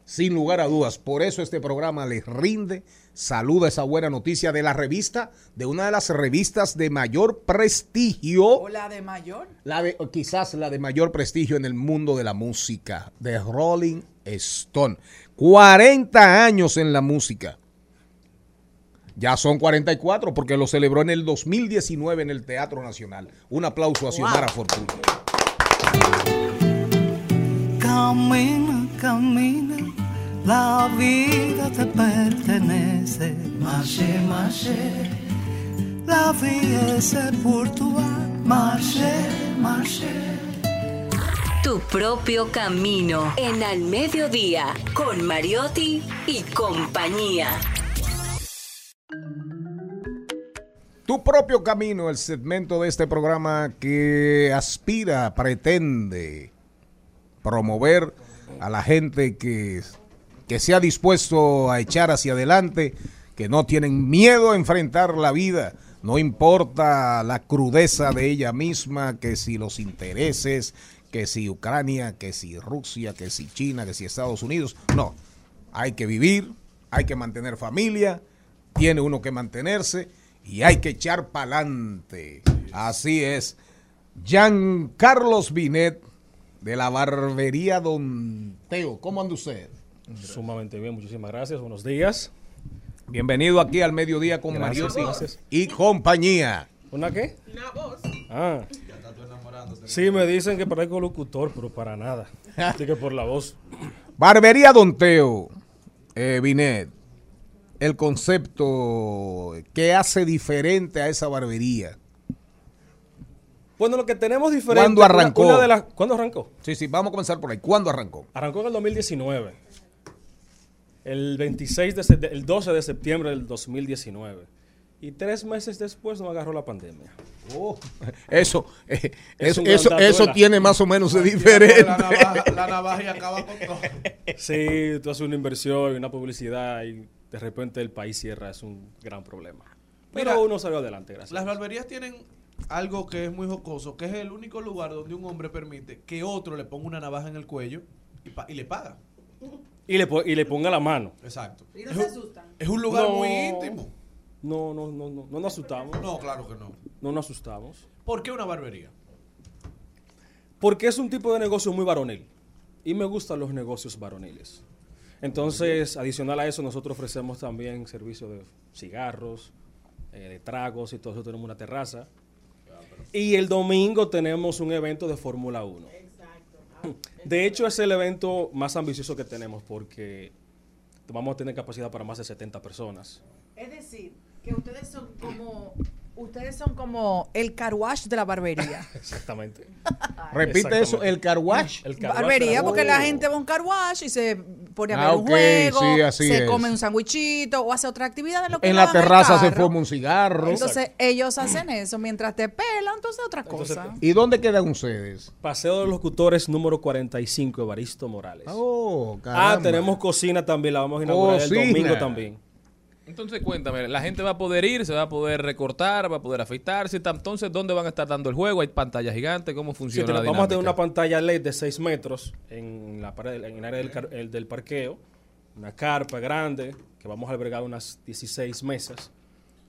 sin lugar a dudas. Por eso este programa les rinde saluda esa buena noticia de la revista, de una de las revistas de mayor prestigio. ¿O la de mayor? La de, quizás la de mayor prestigio en el mundo de la música, de Rolling Stone. 40 años en la música. Ya son 44 porque lo celebró en el 2019 en el Teatro Nacional. Un aplauso a Xiomara Fortuna. Camina, camina la vida te pertenece. Marché, marché. La vie c'est pour toi. Marché, marché. Tu propio camino en Al Mediodía con Mariotti y compañía. Tu propio camino, el segmento de este programa que aspira, pretende promover a la gente que, que se ha dispuesto a echar hacia adelante, que no tienen miedo a enfrentar la vida, no importa la crudeza de ella misma, que si los intereses, que si Ucrania, que si Rusia, que si China, que si Estados Unidos, no, hay que vivir, hay que mantener familia, tiene uno que mantenerse y hay que echar pa'lante. Así es. Jean Carlos Binet de la barbería Don Teo. ¿Cómo anda usted? Sumamente bien, muchísimas gracias. Buenos días. Bienvenido aquí al mediodía con Mario y compañía. ¿Una qué? Una voz. Ah. Sí, me dicen que parezco locutor, pero para nada. Así que por la voz. Barbería Don Teo, eh, Binet, el concepto que hace diferente a esa barbería. Bueno, lo que tenemos diferente. ¿Cuándo arrancó? una de las- ¿Cuándo arrancó? Sí, sí, vamos a comenzar por ahí. ¿Cuándo arrancó? Arrancó en el 2019. El 26 de, el 12 de septiembre del 2019. Y tres meses después nos agarró la pandemia. Oh, eso, eh, Es eso, eso, eso la- tiene más o menos de diferente. La navaja, la navaja y acaba con todo. Sí, tú haces una inversión y una publicidad y de repente el país cierra. Es un gran problema. Pero Mira, uno salió adelante, gracias. Las barberías tienen algo que es muy jocoso, que es el único lugar donde un hombre permite que otro le ponga una navaja en el cuello y, pa- y le paga. Y le, y le ponga la mano. Exacto. Y no es, se asustan. es un lugar No. muy íntimo. No, no, no, no, no nos asustamos. No, claro que no. No nos asustamos. ¿Por qué una barbería? Porque es un tipo de negocio muy varonil. Y me gustan los negocios varoniles. Entonces, adicional a eso, nosotros ofrecemos también servicio de cigarros, eh, de tragos y todo eso. Tenemos una terraza. Y el domingo tenemos un evento de Fórmula 1. De hecho, es el evento más ambicioso que tenemos porque vamos a tener capacidad para más de 70 personas. Es decir, que ustedes son como ustedes son como el carwash de la barbería. Exactamente. Repite eso, el carwash. El carwash barbería, porque la gente va a un carwash y se pone a ver Ah, un juego, sí, así se es. come un sandwichito o hace otra actividad en lo que En la terraza se fuma un cigarro. Entonces ellos hacen eso mientras te pelan, entonces otra Entonces, cosa. ¿Y dónde quedan ustedes? Paseo de los Locutores número 45, Evaristo Morales. Oh, ah, caramba. tenemos cocina también, la vamos a inaugurar el domingo también. Entonces cuéntame, la gente va a poder ir, se va a poder recortar, va a poder afeitarse. ta- Entonces, ¿dónde van a estar dando el juego? ¿Hay pantalla gigante? ¿Cómo funciona la vamos a tener una pantalla LED de 6 metros en la pared, en el área del, car- el del parqueo, una carpa grande que vamos a albergar unas 16 mesas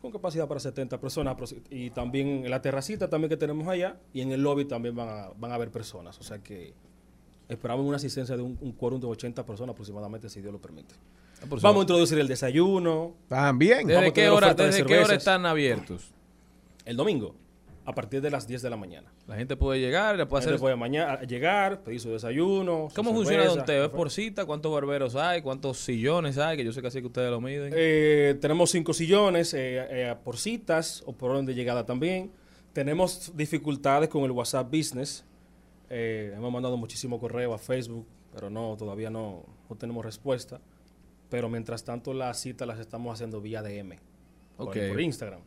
con capacidad para 70 personas y también en la terracita también que tenemos allá y en el lobby también van a, van a haber personas, o sea que esperamos una asistencia de un, un quórum de 80 personas aproximadamente si Dios lo permite. Ah, Vamos a introducir el desayuno. También. ¿Desde qué hora, de desde qué hora están abiertos? El domingo, a partir de las 10 de la mañana. La gente puede llegar, le La puede gente hacer... puede mañana, llegar, pedir su desayuno. su ¿Cómo funciona cerveza, Don Teo? ¿Es por cita? ¿Cuántos barberos hay? ¿Cuántos sillones hay? Que yo sé que así que ustedes lo miden. Eh, tenemos cinco sillones eh, eh, por citas o por orden de llegada también. Tenemos dificultades con el WhatsApp Business. Eh, hemos mandado muchísimo correo a Facebook, pero no, todavía no, no tenemos respuesta. Pero mientras tanto las citas las estamos haciendo vía DM. por- Ok. Por, Instagram.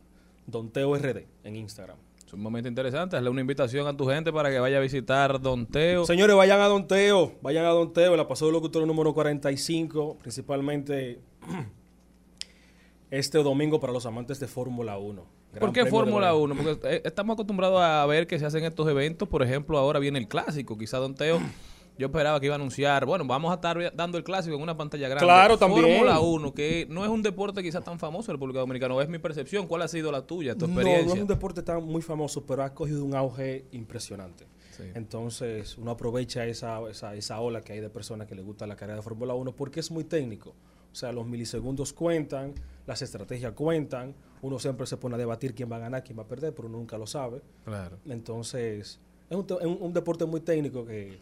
Don Teo RD en Instagram. Sumamente interesante. Hazle una invitación a tu gente para que vaya a visitar Don Teo. Señores, vayan a Don Teo, vayan a Don Teo, la pasó del locutor número 45, principalmente este domingo para los amantes de Fórmula 1. Gran ¿Por qué Fórmula Bahrein. 1? Porque eh, estamos acostumbrados a ver que se hacen estos eventos. Por ejemplo, ahora viene el clásico. Quizá Don Teo, yo esperaba que iba a anunciar, bueno, vamos a estar dando el clásico en una pantalla grande. Claro, también. Fórmula 1, que no es un deporte quizás tan famoso en República Dominicana. Es mi percepción. ¿Cuál ha sido la tuya, tu No, no experiencia? es un deporte tan muy famoso, pero ha cogido un auge impresionante. Entonces, uno aprovecha esa, esa, esa ola que hay de personas que les gusta la carrera de Fórmula 1 porque es muy técnico. O sea, los milisegundos cuentan, las estrategias cuentan, uno siempre se pone a debatir quién va a ganar, quién va a perder, pero uno nunca lo sabe. Claro. Entonces, es un deporte muy técnico que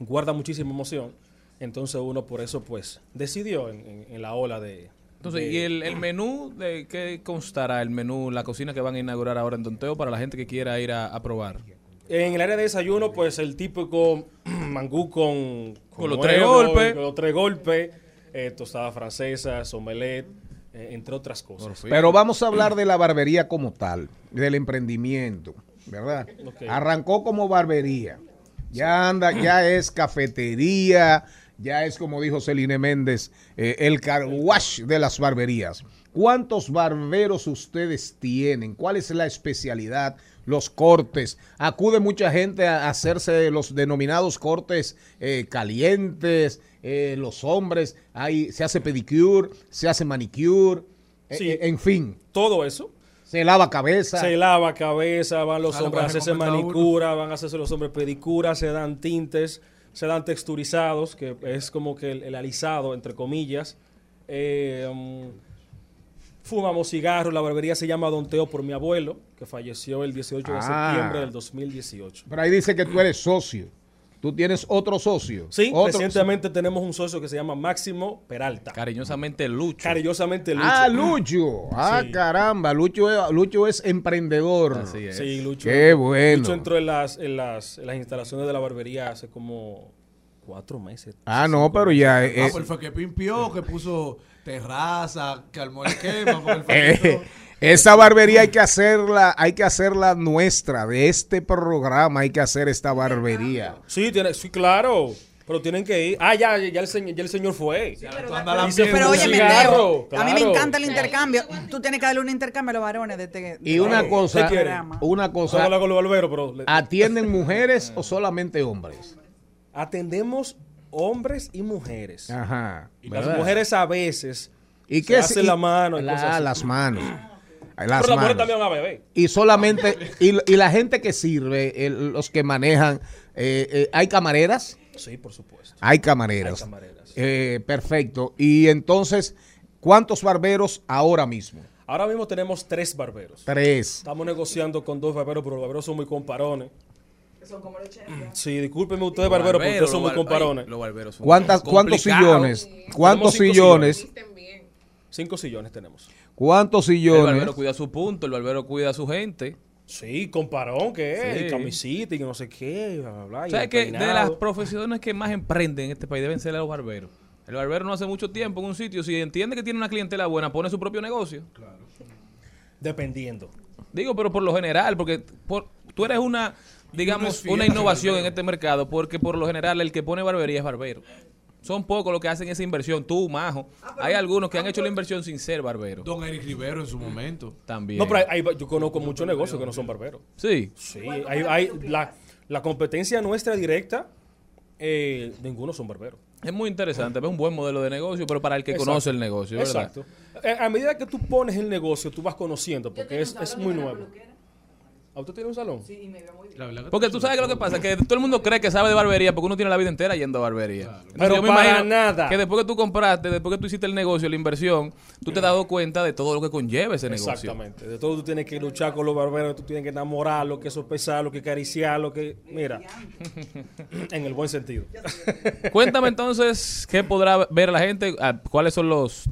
guarda muchísima emoción. Entonces uno por eso pues decidió en, en- en la ola de... Entonces, de- ¿y el, el menú de qué constará el menú, la cocina que van a inaugurar ahora en Don Teo para la gente que quiera ir a, a probar? En el área de desayuno, pues el típico mangú con, Con los tres golpes. Con los tres golpes, eh, tostada francesa, omelette, eh, entre otras cosas. Pero vamos a hablar de la barbería como tal, del emprendimiento, ¿verdad? Arrancó como barbería, ya anda, ya es cafetería, ya es como dijo Celine Méndez, eh, el car wash de las barberías. ¿Cuántos barberos ustedes tienen? ¿Cuál es la especialidad? Los cortes. Acude mucha gente a hacerse los denominados cortes eh, calientes. eh, los hombres, hay, se hace pedicure, se hace manicure, Sí. eh, en fin. Todo eso. Se lava cabeza. Se lava cabeza, van los Ah, hombres a hacerse manicura, van a hacerse los hombres pedicura, se dan tintes, se dan texturizados, que es como que el, el alisado, entre comillas. Eh, um, fumamos cigarros, la barbería se llama Don Teo por mi abuelo, que falleció el 18 de Ah. septiembre del 2018. Pero ahí dice que tú eres socio. Tú tienes otro socio. Sí, Otro- recientemente tenemos un socio que se llama Máximo Peralta. Cariñosamente Lucho. Cariñosamente Lucho. Ah, Lucho. Ah, Sí. caramba. Lucho es, Lucho es emprendedor. Así es. Sí, Lucho. Qué bueno. Lucho entró en las, en las, en las instalaciones de la barbería hace como cuatro meses. Ah, no, pero ya. Ah, pues fue que pimpió, que puso terraza, que armó el esquema. porque él esa barbería hay que hacerla, hay que hacerla nuestra, de este programa hay que hacer esta barbería. Sí, tiene, sí, claro. Pero tienen que ir. Ah, ya, ya, el, señor, ya el señor fue. Se Pero fue oye, cigarro, A mí me claro. encanta el intercambio. Tú tienes que darle un intercambio a los varones de este. Y una cosa, este programa. una cosa, con los barberos, pero le- ¿atienden mujeres o solamente hombres? atendemos hombres y mujeres. Ajá. Y las mujeres a veces ¿Y se qué hacen y- la mano y la- cosas así. las manos. Las pero las mujeres manos. también van a beber. Y solamente, y, y la gente que sirve, el- los que manejan, eh, eh, ¿hay camareras? Sí, por supuesto. Hay camareras. Hay camareras. Eh, perfecto. Y entonces, ¿cuántos barberos ahora mismo? Ahora mismo tenemos tres barberos. Tres. Estamos negociando con dos barberos, pero los barberos son muy comparones. Sí, discúlpenme ustedes, Los barberos, porque ustedes son muy los comparones. Los barberos son ¿Cuántas, ¿Cuántos sillones? ¿Cuántos cinco sillones? Cinco sillones tenemos. ¿Cuántos El sillones? barbero cuida su punto, el barbero cuida a su gente. Sí, comparón, que es, Sí. y camisita y que no sé qué, bla, bla, y ¿Sabes el que de las profesiones que más emprenden en este país deben ser los barberos? El barbero no hace mucho tiempo en un sitio, si entiende que tiene una clientela buena, pone su propio negocio. Dependiendo. Digo, pero por lo general, porque por- tú eres una, digamos, una innovación en este mercado, porque por lo general el que pone barbería es barbero. Son pocos los que hacen esa inversión. Tú, Majo. Hay algunos que han hecho la inversión sin ser barbero. Don Eric Rivero en su momento. También. No, pero hay- hay- yo conozco muchos negocios que no son barberos. Sí. Sí, hay, hay la, la competencia nuestra directa, eh, ninguno son barberos. Es muy interesante, es un buen modelo de negocio, pero para el que Exacto. conoce el negocio, ¿verdad? Exacto. Eh, a medida que tú pones el negocio, tú vas conociendo, porque es, es muy nuevo. ¿A usted tiene un salón? Sí, La verdad que Porque tú sabes que lo que pasa, que todo el mundo cree que sabe de barbería porque uno tiene la vida entera yendo a barbería. Entonces, Pero yo me para imagino nada. Que después que tú compraste, después que tú hiciste el negocio, la inversión, tú te has dado cuenta de todo lo que conlleva ese negocio. Exactamente. De todo tú tienes que luchar con los barberos, tú tienes que enamorarlo, que sopesarlo, que acariciarlo, que... Mira, en el buen sentido. Cuéntame entonces qué podrá ver la gente, ah, cuáles son los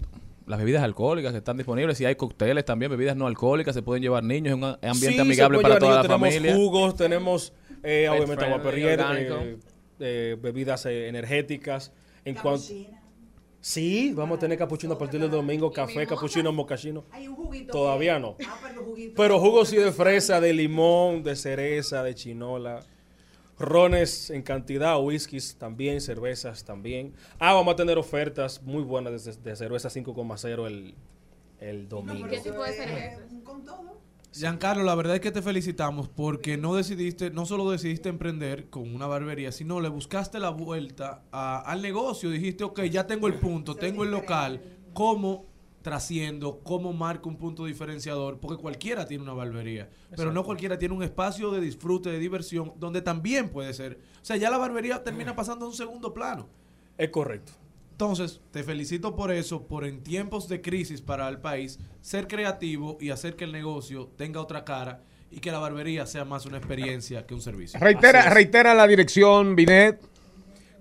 las bebidas alcohólicas que están disponibles, si hay cócteles también, bebidas no alcohólicas, se pueden llevar niños en un ambiente Sí, amigable para toda la niños, familia. Tenemos jugos, tenemos eh, obviamente agua friendly, Perrier, orgánico. eh, eh, bebidas eh, energéticas. En cuanto Sí, vamos a tener capuchino a partir del domingo, café, capuchino, mocachino. Todavía no. Pero jugos sí de fresa, de limón, de cereza, de chinola. Rones en cantidad, whiskies también, cervezas también. Ah, vamos a tener ofertas muy buenas de, de cerveza 5,0 el, el domingo. ¿Qué tipo de cerveza? Giancarlo, la verdad es que te felicitamos porque no decidiste, no solo decidiste emprender con una barbería, sino le buscaste la vuelta a- al negocio. Dijiste, ok, ya tengo el punto, tengo el local, ¿cómo trasciendo? ¿Cómo marco un punto diferenciador? Porque cualquiera tiene una barbería, pero no cualquiera tiene un espacio de disfrute, de diversión, donde también puede ser. O sea, ya la barbería termina pasando a un segundo plano. Es correcto. Entonces, te felicito por eso, por en tiempos de crisis para el país, ser creativo y hacer que el negocio tenga otra cara y que la barbería sea más una experiencia que un servicio. Reitera, reitera la dirección, Binet.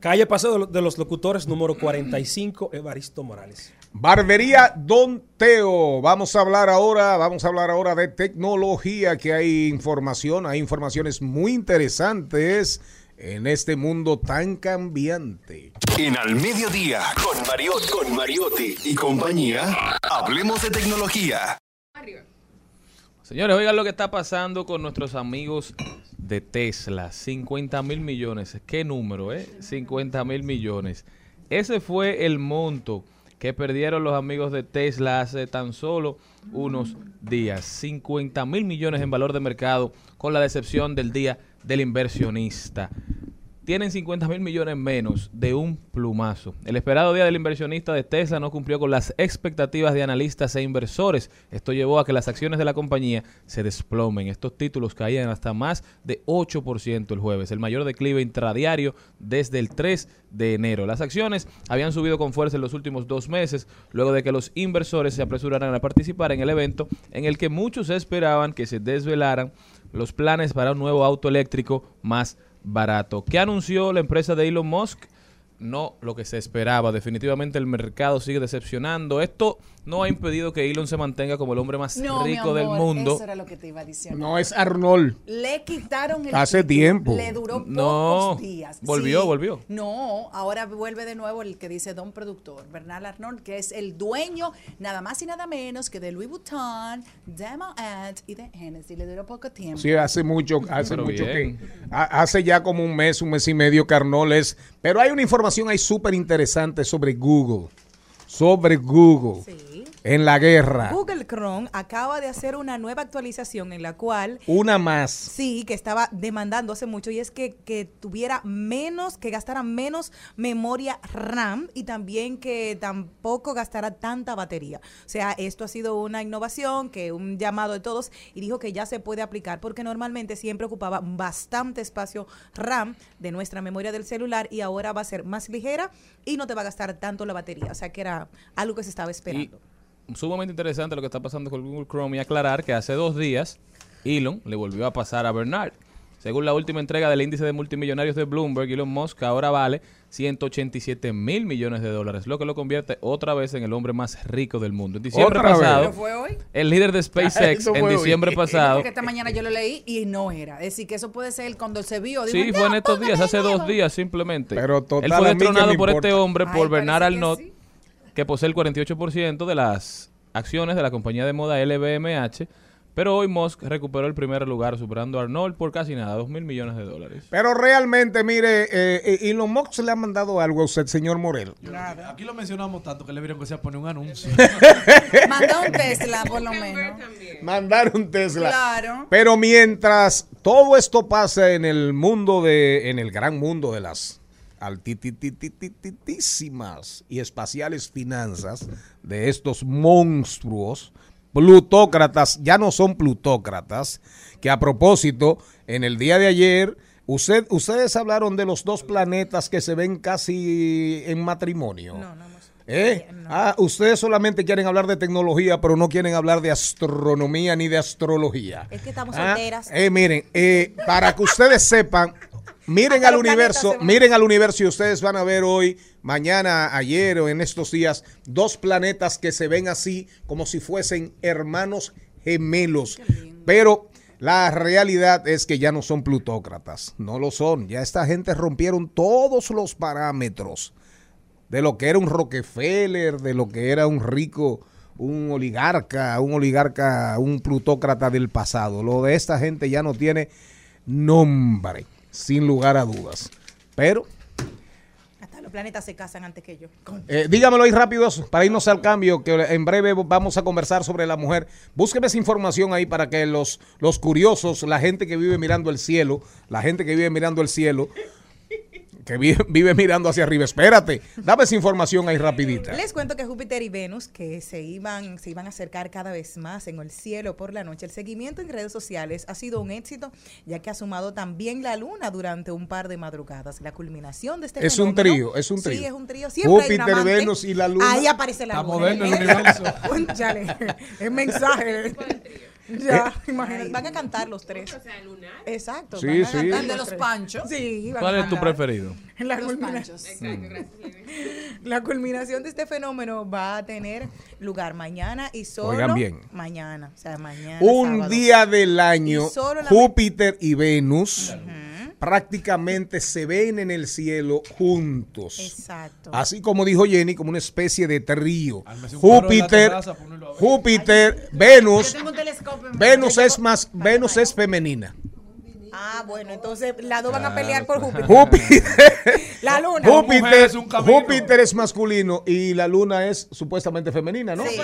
Calle Paseo de los Locutores, número 45, Evaristo Morales. Barbería Don Teo. Vamos a hablar ahora, vamos a hablar ahora de tecnología, que hay información, hay informaciones muy interesantes en este mundo tan cambiante. En Al Mediodía, con, Mariot, con Mariotti y compañía, hablemos de tecnología. Señores, oigan lo que está pasando con nuestros amigos de Tesla. 50 mil millones. ¿Qué número, eh? 50 mil millones. Ese fue el monto que perdieron los amigos de Tesla hace tan solo unos días. 50 mil millones en valor de mercado con la decepción del día del inversionista tienen 50 mil millones menos de un plumazo. El esperado día del inversionista de Tesla no cumplió con las expectativas de analistas e inversores. Esto llevó a que las acciones de la compañía se desplomen. Estos títulos caían hasta más de 8% el jueves, el mayor declive intradiario desde el 3 de enero. Las acciones habían subido con fuerza en los últimos dos meses, luego de que los inversores se apresuraran a participar en el evento en el que muchos esperaban que se desvelaran los planes para un nuevo auto eléctrico más barato. ¿Qué anunció la empresa de Elon Musk? no lo que se esperaba. Definitivamente el mercado sigue decepcionando. Esto no ha impedido que Elon se mantenga como el hombre más rico del mundo. Eso era lo que te iba a decir. No es Arnold. Le quitaron el Hace tiempo. Le duró no, pocos días. Volvió, volvió. No, ahora vuelve de nuevo el que dice don productor, Bernal Arnold, que es el dueño nada más y nada menos que de Louis Vuitton, de Ant y de Hennessy. Le duró poco tiempo. Sí, hace mucho, hace mucho que hace ya como un mes, un mes y medio que Arnold es, pero hay una información ahí súper interesante sobre Google. Sobre Google. Sí en la guerra. Google Chrome acaba de hacer una nueva actualización en la cual... Una más. Sí, que estaba demandando hace mucho y es que, que tuviera menos, que gastara menos memoria RAM y también que tampoco gastara tanta batería. O sea, esto ha sido una innovación, que un llamado de todos y dijo que ya se puede aplicar porque normalmente siempre ocupaba bastante espacio RAM de nuestra memoria del celular y ahora va a ser más ligera y no te va a gastar tanto la batería. O sea, que era algo que se estaba esperando sumamente interesante lo que está pasando con Google Chrome y aclarar que hace dos días Elon le volvió a pasar a Bernard. Según la última entrega del índice de multimillonarios de Bloomberg, Elon Musk ahora vale 187 mil millones de dólares, lo que lo convierte otra vez en el hombre más rico del mundo. En diciembre pasado, fue hoy? el líder de SpaceX en diciembre pasado. esta mañana yo lo leí y no era. Es decir, que eso puede ser cuando se vio. sí, fue en estos días, hace dos días simplemente. Pero Él fue destronado por este hombre, por Bernard Arnault que posee el 48% de las acciones de la compañía de moda LVMH. Pero hoy Musk recuperó el primer lugar, superando a Arnold por casi nada, 2 mil millones de dólares. Pero realmente, mire, eh, eh, Elon Musk le ha mandado algo a usted, señor Morel. Claro. Aquí lo mencionamos tanto que le vieron que se poner un anuncio. Mandar un Tesla, por lo menos. Mandar un Tesla. Claro. Pero mientras todo esto pasa en el mundo de, en el gran mundo de las altititititísimas y espaciales finanzas de estos monstruos, plutócratas, ya no son plutócratas, que a propósito, en el día de ayer, usted, ustedes hablaron de los dos planetas que se ven casi en matrimonio. No, no, ¿Eh? Ah, ustedes solamente quieren hablar de tecnología, pero no quieren hablar de astronomía ni de astrología. Es que estamos ah, Eh, miren, eh, para que ustedes sepan, Miren al universo, miren al universo y ustedes van a ver hoy, mañana, ayer o en estos días dos planetas que se ven así como si fuesen hermanos gemelos. Pero la realidad es que ya no son plutócratas, no lo son. Ya esta gente rompieron todos los parámetros de lo que era un Rockefeller, de lo que era un rico, un oligarca, un oligarca, un plutócrata del pasado. Lo de esta gente ya no tiene nombre sin lugar a dudas. Pero... Hasta los planetas se casan antes que yo. Eh, dígamelo ahí rápido para irnos al cambio, que en breve vamos a conversar sobre la mujer. Búsqueme esa información ahí para que los, los curiosos, la gente que vive mirando el cielo, la gente que vive mirando el cielo, que vive, mirando hacia arriba. Espérate, dame esa información ahí rapidita. Les cuento que Júpiter y Venus, que se iban, se iban a acercar cada vez más en el cielo por la noche, el seguimiento en redes sociales ha sido un éxito, ya que ha sumado también la luna durante un par de madrugadas. La culminación de este Es un trío, es un trío. Sí, es un trío. Júpiter, Venus y la luna. Ahí aparece la luna. el universo. es mensaje. Ya, eh, imagínate. Van a cantar los tres. O sea, lunar. Exacto. Sí, sí. de los panchos. Sí, ¿Cuál es tu preferido? La los panchos. Exacto, La culminación de este fenómeno va a tener lugar mañana y solo Oigan bien. mañana. O sea, mañana. Un día del año, Júpiter y Venus prácticamente se ven en el cielo juntos. Exacto. Así como dijo Jenny, como una especie de trío. Júpiter, Júpiter, Venus. Venus es más, Venus es femenina. Ah, bueno, entonces las dos van a pelear por Júpiter. Júpiter. la luna. Júpiter, Júpiter es masculino y la luna es supuestamente femenina, ¿no? Sí.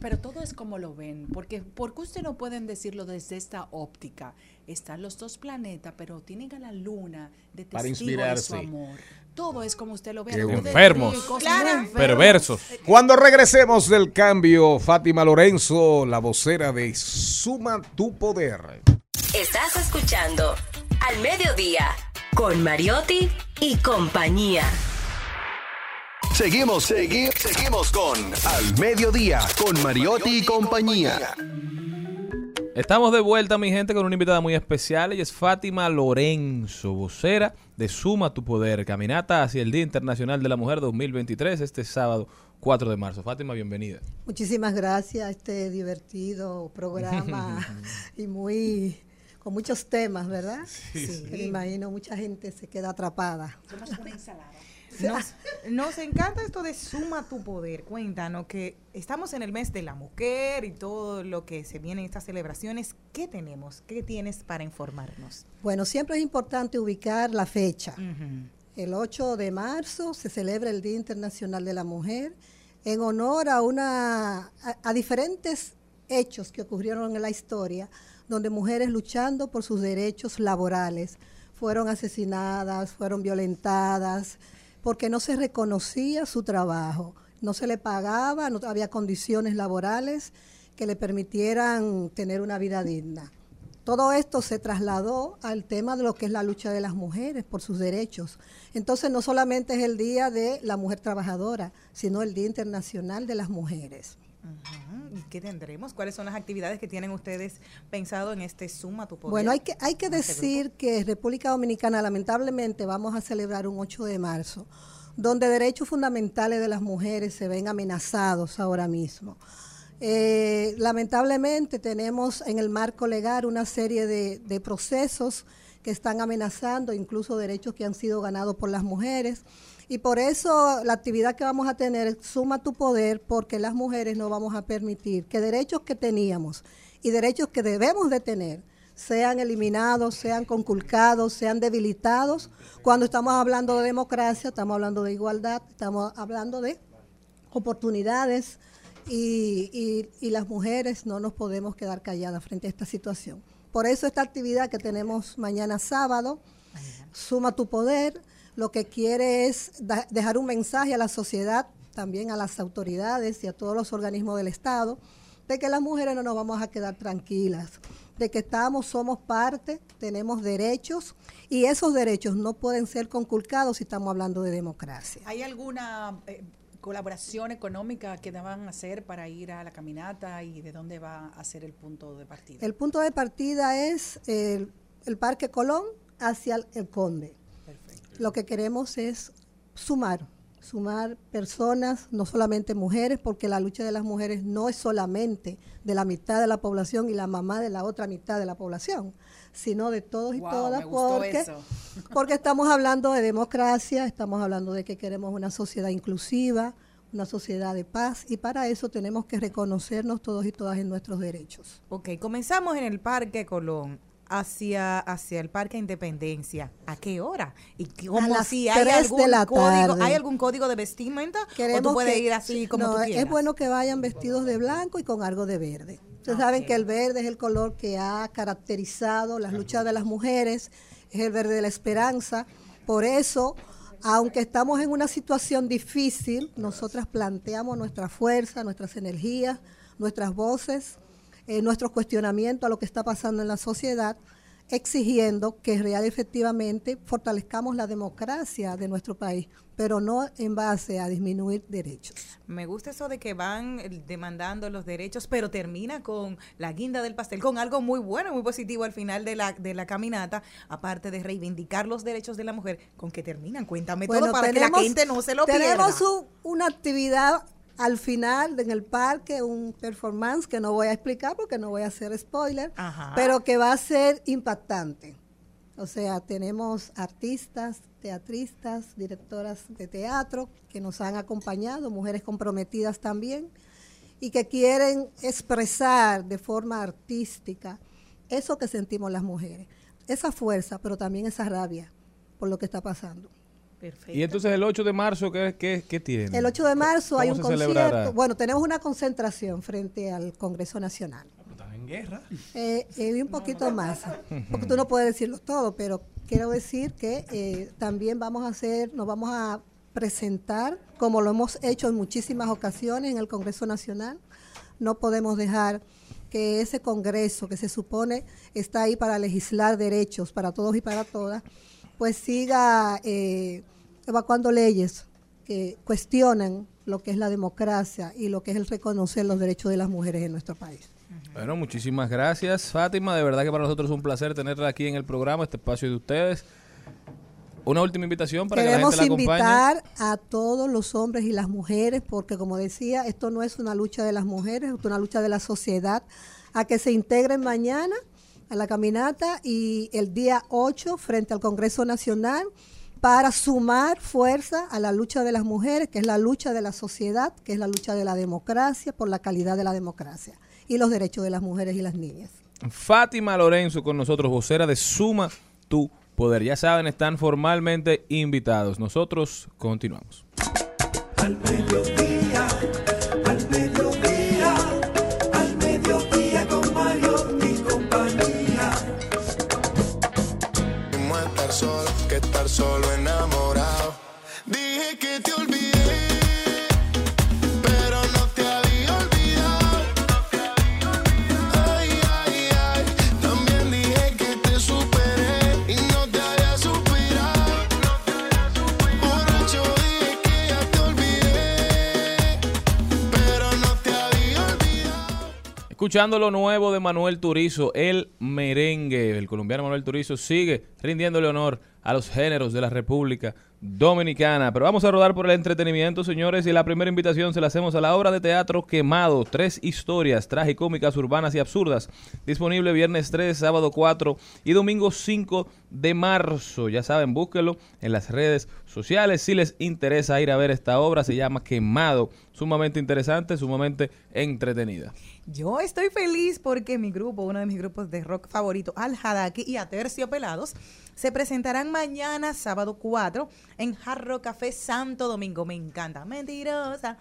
pero todo es como lo ven, porque porque usted no pueden decirlo desde esta óptica. Están los dos planetas, pero tienen a la luna de testigo Para inspirarse. de su amor. Todo es como usted lo ve. Enfermos. enfermas. Perversos. Cuando regresemos del cambio, Fátima Lorenzo, la vocera de Suma tu Poder. Estás escuchando Al Mediodía con Mariotti y compañía. Seguimos, segui- seguimos con Al Mediodía, con Mariotti y compañía. Estamos de vuelta, mi gente, con una invitada muy especial. Ella es Fátima Lorenzo, vocera de Suma tu Poder, caminata hacia el Día Internacional de la Mujer 2023, este sábado 4 de marzo. Fátima, bienvenida. Muchísimas gracias a este divertido programa y muy con muchos temas, ¿verdad? Sí. Que me imagino mucha gente se queda atrapada. Nos, nos encanta esto de suma tu poder. Cuéntanos que estamos en el mes de la mujer y todo lo que se viene en estas celebraciones. ¿Qué tenemos? ¿Qué tienes para informarnos? Bueno, siempre es importante ubicar la fecha. El 8 de marzo se celebra el Día Internacional de la Mujer en honor a una a, a diferentes hechos que ocurrieron en la historia donde mujeres luchando por sus derechos laborales fueron asesinadas, fueron violentadas porque no se reconocía su trabajo, no se le pagaba, no había condiciones laborales que le permitieran tener una vida digna. Todo esto se trasladó al tema de lo que es la lucha de las mujeres por sus derechos. Entonces no solamente es el Día de la Mujer Trabajadora, sino el Día Internacional de las Mujeres. ¿Y qué tendremos? ¿Cuáles son las actividades que tienen ustedes pensado en este Suma tu Poder? Bueno, hay que, hay que este decir que República Dominicana lamentablemente vamos a celebrar un 8 de marzo, donde derechos fundamentales de las mujeres se ven amenazados ahora mismo. Eh, lamentablemente tenemos en el marco legal una serie de, de procesos que están amenazando incluso derechos que han sido ganados por las mujeres. Y por eso la actividad que vamos a tener es Suma tu Poder, porque las mujeres no vamos a permitir que derechos que teníamos y derechos que debemos de tener sean eliminados, sean conculcados, sean debilitados. Cuando estamos hablando de democracia, estamos hablando de igualdad, estamos hablando de oportunidades y, y- y las mujeres no nos podemos quedar calladas frente a esta situación. Por eso esta actividad que tenemos mañana sábado, Suma tu Poder, lo que quiere es dejar un mensaje a la sociedad, también a las autoridades y a todos los organismos del Estado, de que las mujeres no nos vamos a quedar tranquilas, de que estamos, somos parte, tenemos derechos y esos derechos no pueden ser conculcados si estamos hablando de democracia. ¿Hay alguna eh, colaboración económica que van a hacer para ir a la caminata y de dónde va a ser el punto de partida? El punto de partida es el, el Parque Colón hacia el, el Conde. Lo que queremos es sumar, sumar personas, no solamente mujeres, porque la lucha de las mujeres no es solamente de la mitad de la población y la mamá de la otra mitad de la población, sino de todos y Wow, todas, me gustó porque, eso. porque estamos hablando de democracia, estamos hablando de que queremos una sociedad inclusiva, una sociedad de paz, y para eso tenemos que reconocernos todos y todas en nuestros derechos. Ok, comenzamos en el Parque Colón. Hacia, hacia el Parque Independencia. ¿A qué hora? ¿Y cómo A si hay de algún la código, tarde. hay algún código de vestimenta o Queremos tú puedes que- ir así como no, tú quieras? Es bueno que vayan vestidos de blanco y con algo de verde. Ustedes saben que el verde es el color que ha caracterizado las luchas de las mujeres, es el verde de la esperanza. Por eso, aunque estamos en una situación difícil, nosotras planteamos nuestra fuerza, nuestras energías, nuestras voces, eh, nuestros cuestionamientos a lo que está pasando en la sociedad, exigiendo que real y efectivamente fortalezcamos la democracia de nuestro país, pero no en base a disminuir derechos. Me gusta eso de que van eh, demandando los derechos, pero termina con la guinda del pastel, con algo muy bueno, muy positivo al final de la, de la caminata, aparte de reivindicar los derechos de la mujer, con que terminan. Cuéntame todo para que la gente no se lo tenemos pierda. un- una actividad al final en el parque, un performance que no voy a explicar porque no voy a hacer spoiler, Ajá. pero que va a ser impactante. O sea, tenemos artistas, teatristas, directoras de teatro que nos han acompañado, mujeres comprometidas también, y que quieren expresar de forma artística eso que sentimos las mujeres, esa fuerza, pero también esa rabia por lo que está pasando. Perfecto. Y entonces el 8 de marzo, ¿qué, qué, tiene? El 8 de marzo hay un concierto. Bueno, tenemos una concentración frente al Congreso Nacional. ¿Están en guerra? Eh, eh, un poquito más, porque tú no puedes decirlo todo, pero quiero decir que eh, también vamos a hacer, nos vamos a presentar, como lo hemos hecho en muchísimas ocasiones en el Congreso Nacional. No podemos dejar que ese Congreso que se supone está ahí para legislar derechos para todos y para todas, pues siga eh, evacuando leyes que cuestionan lo que es la democracia y lo que es el reconocer los derechos de las mujeres en nuestro país. Bueno, muchísimas gracias, Fátima. De verdad que para nosotros es un placer tenerla aquí en el programa, este espacio de ustedes. Una última invitación para que la gente la acompañe. invitar a todos los hombres y las mujeres, porque como decía, esto no es una lucha de las mujeres, es una lucha de la sociedad, a que se integren mañana a la caminata y el día 8 frente al Congreso Nacional para sumar fuerza a la lucha de las mujeres, que es la lucha de la sociedad, que es la lucha de la democracia, por la calidad de la democracia y los derechos de las mujeres y las niñas. Fátima Lorenzo con nosotros, vocera de Suma Tu Poder. Ya saben, están formalmente invitados. Nosotros continuamos. Al Escuchando lo nuevo de Manuel Turizo, el merengue. El colombiano Manuel Turizo sigue rindiéndole honor a los géneros de la República Dominicana. Pero vamos a rodar por el entretenimiento, señores, y la primera invitación se la hacemos a la obra de teatro Quemado, tres historias tragicómicas, urbanas y absurdas, disponible viernes 3, sábado 4 y domingo 5 de marzo. Ya saben, búsquenlo en las redes sociales. Si les interesa ir a ver esta obra, se llama Quemado, sumamente interesante, sumamente entretenida. Yo estoy feliz porque mi grupo, uno de mis grupos de rock favorito, Al Hadaki y Pelados, se presentarán mañana, sábado 4, en Jarro Café Santo Domingo. Me encanta. Mentirosa.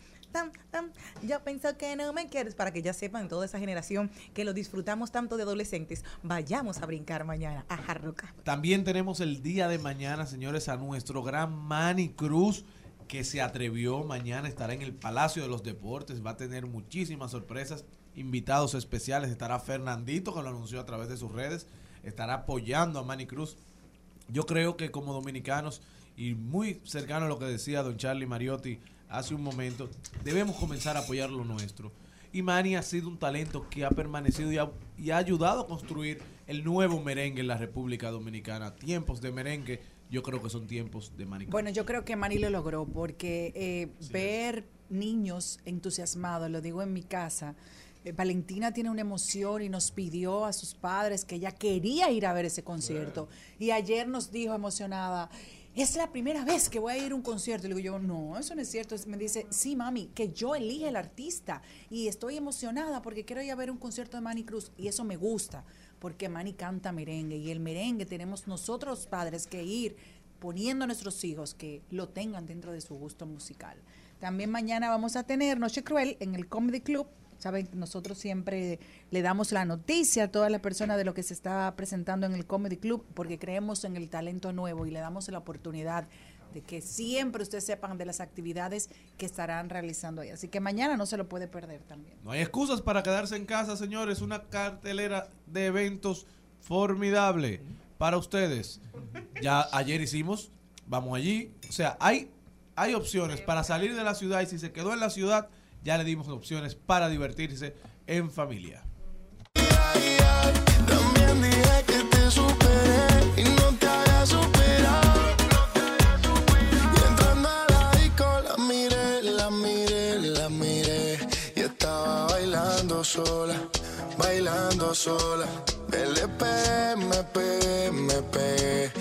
Yo pienso que no me quieres para que ya sepan toda esa generación que lo disfrutamos tanto de adolescentes. Vayamos a brincar mañana a Jarroca. También tenemos el día de mañana, señores, a nuestro gran Manny Cruz que se atrevió mañana estará en el Palacio de los Deportes, va a tener muchísimas sorpresas, invitados especiales, estará Fernandito que lo anunció a través de sus redes, estará apoyando a Manny Cruz yo creo que como dominicanos, y muy cercano a lo que decía don Charlie Mariotti hace un momento, debemos comenzar a apoyar lo nuestro. Y Manny ha sido un talento que ha permanecido y ha, y ha ayudado a construir el nuevo merengue en la República Dominicana. Tiempos de merengue, yo creo que son tiempos de Manny. Bueno, yo creo que Manny lo logró porque eh, ver niños entusiasmados, lo digo en mi casa, eh, Valentina tiene una emoción y nos pidió a sus padres que ella quería ir a ver ese concierto. Y ayer nos dijo emocionada, es la primera vez que voy a ir a un concierto. Y le digo yo, no, eso no es cierto. Me dice, sí, mami, que yo elige el artista y estoy emocionada porque quiero ir a ver un concierto de Manny Cruz y eso me gusta porque Manny canta merengue y el merengue tenemos nosotros padres que ir poniendo a nuestros hijos que lo tengan dentro de su gusto musical. También mañana vamos a tener Noche Cruel en el Comedy Club Saben, nosotros siempre le damos la noticia a todas las personas de lo que se está presentando en el Comedy Club porque creemos en el talento nuevo y le damos la oportunidad de que siempre ustedes sepan de las actividades que estarán realizando ahí. Así que mañana no se lo puede perder también. No hay excusas para quedarse en casa, señores. Una cartelera de eventos formidable para ustedes. Ya ayer hicimos, vamos allí. O sea, hay, hay opciones para salir de la ciudad y si se quedó en la ciudad ya le dimos opciones para divertirse en familia. También dije que te superé y no te había superado. Y entrando a la disco la miré, la miré, la miré. Y estaba bailando sola, bailando sola. Me pegué, me pegué, me pegué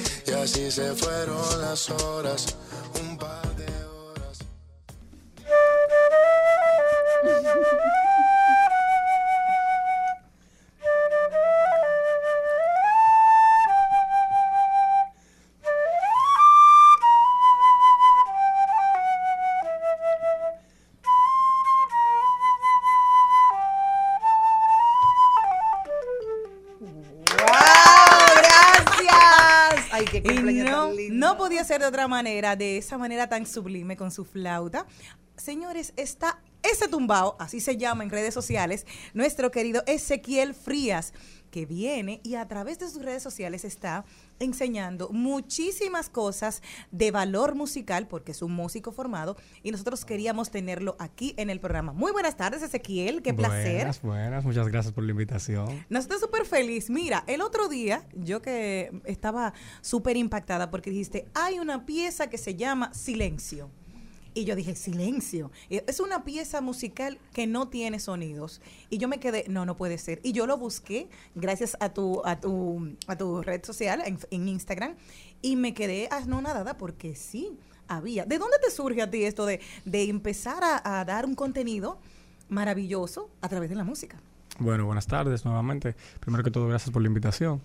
Así se fueron las horas, manera, de esa manera tan sublime con su flauta. Señores, está ese tumbao, así se llama en redes sociales, nuestro querido Ezequiel Frías, que viene y a través de sus redes sociales está enseñando muchísimas cosas de valor musical, porque es un músico formado, y nosotros queríamos tenerlo aquí en el programa. Muy buenas tardes, Ezequiel, qué placer. Buenas, buenas, muchas gracias por la invitación. Nosotros súper feliz. Mira, el otro día, yo que estaba súper impactada porque dijiste, hay una pieza que se llama Silencio. Y yo dije, silencio. Es una pieza musical que no tiene sonidos. Y yo me quedé, no, no puede ser. Y yo lo busqué gracias a tu, a tu, a tu red social, en, Instagram, y me quedé anonadada porque sí, había. ¿De dónde te surge a ti esto de, empezar a, dar un contenido maravilloso a través de la música? Bueno, buenas tardes nuevamente. Primero que todo, gracias por la invitación.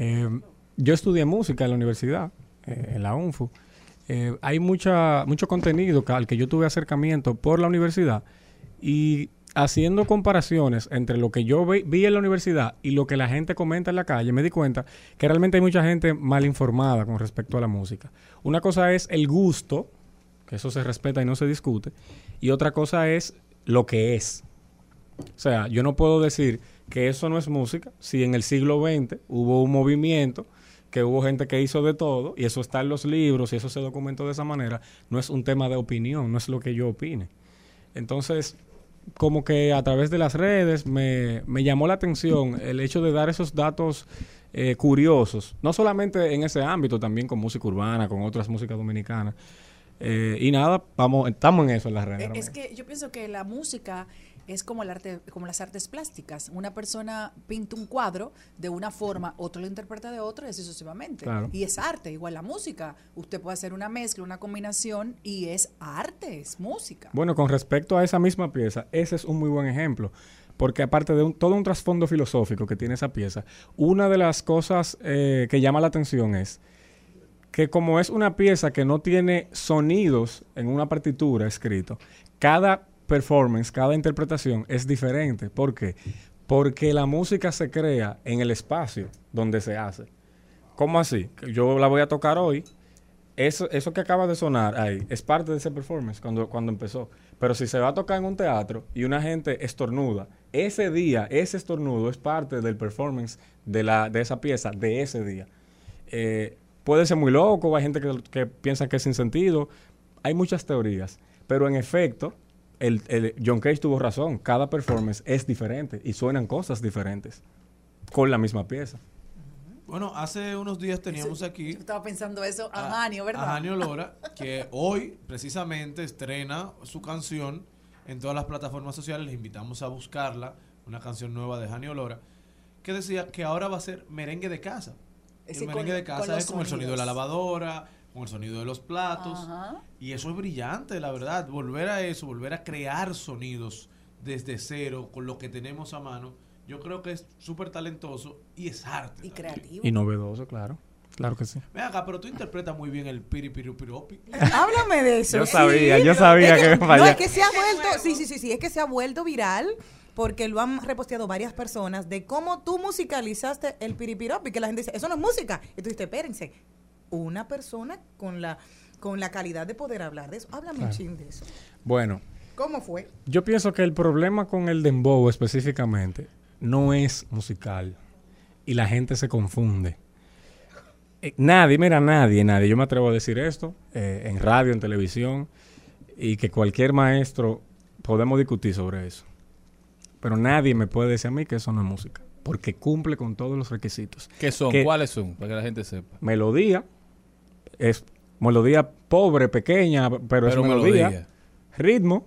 Eh, yo estudié música en la universidad, eh, en la UNFU. Eh, hay mucha, mucho contenido al que yo tuve acercamiento por la universidad y haciendo comparaciones entre lo que yo vi, en la universidad y lo que la gente comenta en la calle, me di cuenta que realmente hay mucha gente mal informada con respecto a la música. Una cosa es el gusto, que eso se respeta y no se discute, y otra cosa es lo que es. O sea, yo no puedo decir que eso no es música si en el siglo XX hubo un movimiento que hubo gente que hizo de todo, y eso está en los libros, y eso se documentó de esa manera, no es un tema de opinión, no es lo que yo opine. Entonces, como que a través de las redes me, llamó la atención el hecho de dar esos datos eh, curiosos, no solamente en ese ámbito, también con música urbana, con otras músicas dominicanas. Eh, y nada, vamos, estamos en eso en las redes. Es que yo pienso que la música es como el arte, como las artes plásticas. Una persona pinta un cuadro de una forma, otro lo interpreta de otra y así sucesivamente. Y es arte, igual la música. Usted puede hacer una mezcla, una combinación y es arte, es música. Bueno, con respecto a esa misma pieza, ese es un muy buen ejemplo. Porque aparte de todo un trasfondo filosófico que tiene esa pieza, una de las cosas eh, que llama la atención es que como es una pieza que no tiene sonidos en una partitura escrito, cada performance, cada interpretación es diferente. ¿Por qué? Porque la música se crea en el espacio donde se hace. ¿Cómo así? Yo la voy a tocar hoy. Eso, eso que acaba de sonar ahí es parte de ese performance cuando, cuando empezó. Pero si se va a tocar en un teatro y una gente estornuda, ese día, ese estornudo es parte del performance de, la, de esa pieza, de ese día. Eh, puede ser muy loco, hay gente que, que piensa que es sin sentido. Hay muchas teorías. Pero en efecto, el, John Cage tuvo razón, cada performance es diferente y suenan cosas diferentes con la misma pieza. Bueno, hace unos días teníamos aquí. estaba pensando eso a, Janio, ¿verdad? A Janio Lora, que hoy precisamente estrena su canción en todas las plataformas sociales. Les invitamos a buscarla, una canción nueva de Janio Lora, que decía que ahora va a ser merengue de casa. el merengue de casa es como el sonido de la lavadora, con el sonido de los platos. Y eso es brillante, la verdad. Volver a eso, volver a crear sonidos desde cero, con lo que tenemos a mano, yo creo que es súper talentoso y es arte. Y creativo. Y novedoso, claro. Claro que sí. Ven acá, pero tú interpretas muy bien el piripirupiropi. Háblame de eso. Yo sabía, yo sabía que, me No, es que se ha vuelto, sí, sí, sí, sí, es que se ha vuelto viral porque lo han reposteado varias personas de cómo tú musicalizaste el piripiropi, que la gente dice, eso no es música. Y tú dices, espérense, una persona con la, con la calidad de poder hablar de eso. Háblame un ching de eso. Bueno. ¿Cómo fue? Yo pienso que el problema con el dembow específicamente no es musical y la gente se confunde. Eh, nadie, mira, nadie, nadie. Yo me atrevo a decir esto eh, en radio, en televisión y que cualquier maestro podemos discutir sobre eso. Pero nadie me puede decir a mí que eso no es música, porque cumple con todos los requisitos. ¿Qué son? ¿Cuáles son? Para que la gente sepa. Melodía, es melodía pobre, pequeña, pero, es melodía, ritmo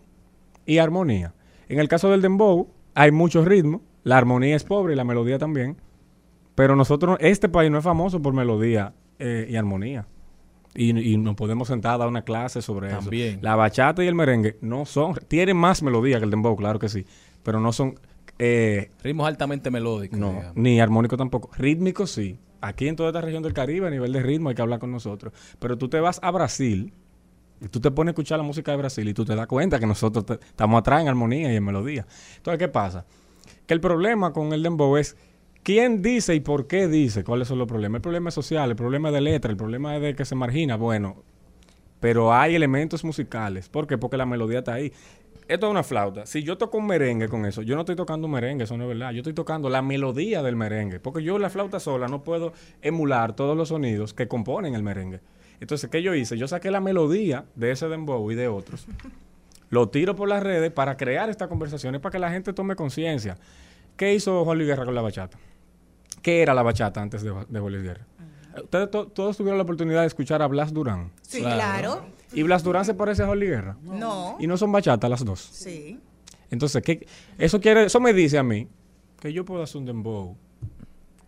y armonía. En el caso del dembow hay mucho ritmo, la armonía es pobre y la melodía también, pero nosotros, este país no es famoso por melodía eh, y armonía. Y, y, nos podemos sentar a dar una clase sobre También. eso. La bachata y el merengue no son, tienen más melodía que el dembow, claro que sí, pero no son... Eh, Ritmos altamente melódicos. No, ni armónico tampoco. Rítmico sí. Aquí en toda esta región del Caribe, a nivel de ritmo, hay que hablar con nosotros. Pero tú te vas a Brasil, y tú te pones a escuchar la música de Brasil y tú te das cuenta que nosotros estamos atrás en armonía y en melodía. Entonces, ¿qué pasa? Que el problema con el dembow es quién dice y por qué dice, cuáles son los problemas. El problema es social, el problema de letra, el problema es de que se margina. Bueno, pero hay elementos musicales. ¿Por qué? Porque la melodía está ahí. Esto es una flauta. Si yo toco un merengue con eso, yo no estoy tocando un merengue, eso no es verdad. Yo estoy tocando la melodía del merengue. Porque yo la flauta sola no puedo emular todos los sonidos que componen el merengue. Entonces, ¿qué yo hice? Yo saqué la melodía de ese dembow y de otros. lo tiro por las redes para crear estas conversaciones, para que la gente tome conciencia. ¿Qué hizo Juan Luis Guerra con la bachata? ¿Qué era la bachata antes de, de Juan Luis Guerra? Ustedes todos tuvieron la oportunidad de escuchar a Blas Durán. Sí, claro. ¿Y Blas Durán se parece a Luis Guerra? No. ¿Y no son bachata las dos? Sí. Entonces, ¿qué? Eso, quiere, eso me dice a mí que yo puedo hacer un dembow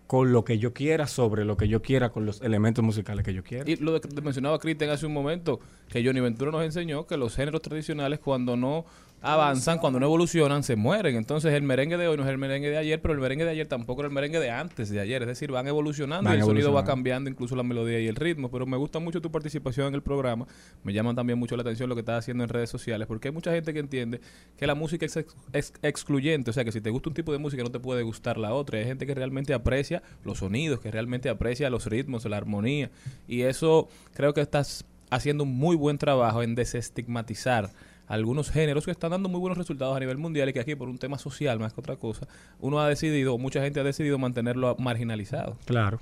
con lo que yo quiera, sobre lo que yo quiera, con los elementos musicales que yo quiera. Y lo que mencionaba Cristian hace un momento, que Johnny Ventura nos enseñó que los géneros tradicionales cuando no avanzan, cuando no evolucionan, se mueren. Entonces el merengue de hoy no es el merengue de ayer, pero el merengue de ayer tampoco era el merengue de antes de ayer. Es decir, van evolucionando y el sonido va cambiando, incluso la melodía y el ritmo. Pero me gusta mucho tu participación en el programa. Me llama también mucho la atención lo que estás haciendo en redes sociales, porque hay mucha gente que entiende que la música es, excluyente. O sea, que si te gusta un tipo de música no te puede gustar la otra. Hay gente que realmente aprecia los sonidos, que realmente aprecia los ritmos, la armonía. Y eso creo que estás haciendo un muy buen trabajo en desestigmatizar algunos géneros que están dando muy buenos resultados a nivel mundial y que aquí por un tema social más que otra cosa, uno ha decidido, o mucha gente ha decidido mantenerlo marginalizado. Claro.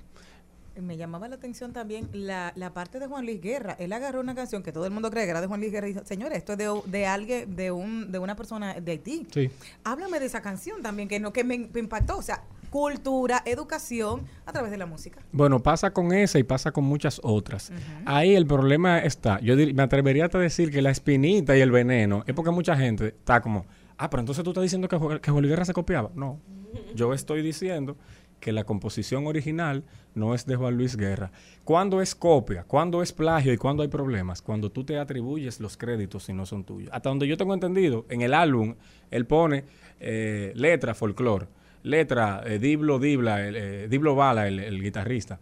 Me llamaba la atención también la, la parte de Juan Luis Guerra. Él agarró una canción que todo el mundo cree que era de Juan Luis Guerra y dijo, señores, esto es de, de alguien, de un, de una persona de Haití. Sí. Háblame de esa canción también, que no, que me, impactó. O sea, cultura, educación a través de la música. Bueno, pasa con esa y pasa con muchas otras. Ahí el problema está, yo me atrevería a decir que la espinita y el veneno es porque mucha gente está como, ah, pero entonces tú estás diciendo que, que Juan Luis Guerra se copiaba. No, yo estoy diciendo que la composición original no es de Juan Luis Guerra. ¿Cuándo es copia? ¿Cuándo es plagio? ¿Y cuándo hay problemas? Cuando tú te atribuyes los créditos y no son tuyos. Hasta donde yo tengo entendido, en el álbum, él pone eh, letra, folclore, letra, eh, Diblo Dibla, eh, Diblo Bala, el guitarrista.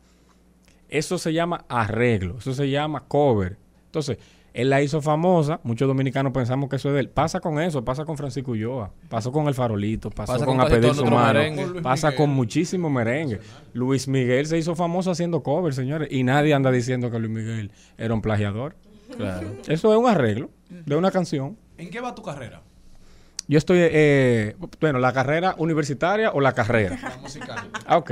Eso se llama arreglo, eso se llama cover. Entonces, él la hizo famosa, muchos dominicanos pensamos que eso es de él. Pasa con eso, pasa con Francisco Ulloa, pasó con El Farolito, pasó con, con A Pedir Su Mano, pasa con muchísimo merengue. Luis Miguel se hizo famoso haciendo covers, señores, y nadie anda diciendo que Luis Miguel era un plagiador. Claro. Eso es un arreglo de una canción. ¿En qué va tu carrera? Yo estoy, eh, bueno, la carrera universitaria o la carrera. La musical. Ah, ok.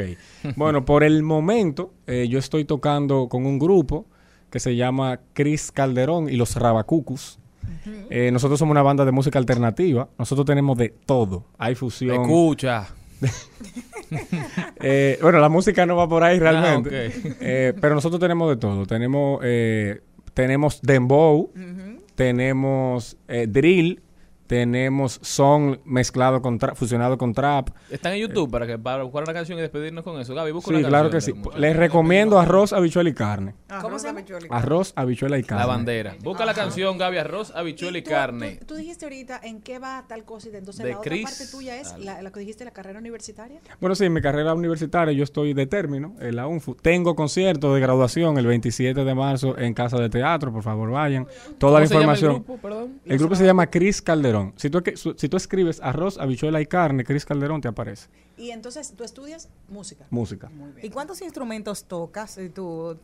Bueno, por el momento eh, yo estoy tocando con un grupo que se llama Chris Calderón y los Rabacucus. Eh, nosotros somos una banda de música alternativa. Nosotros tenemos de todo. Hay fusión. Escucha. Eh, bueno, la música no va por ahí realmente. Ah, eh, pero nosotros tenemos de todo. Tenemos, tenemos dembow, tenemos drill, tenemos son mezclado con fusionado con trap. Están en YouTube para que para buscar una canción y despedirnos con eso. Gaby, busca sí, claro que sí. Les recomiendo arroz, habichuela y carne. ¿Cómo se llama? Arroz, habichuela y carne. La bandera. Busca la canción Gaby arroz, habichuela y, carne. Tú, dijiste ahorita en qué va tal cosa y entonces la otra parte tuya es la, que dijiste la carrera universitaria. Bueno, sí, mi carrera universitaria yo estoy de término en la UNFU. Tengo concierto de graduación el 27 de marzo en Casa de Teatro, por favor, vayan. Toda la información. el grupo, El grupo se llama Cris Calderón. Si tú, si tú escribes arroz, habichuela y carne, Cris Calderón te aparece. Y entonces tú estudias música. Música. ¿Y cuántos instrumentos tocas eh, tú?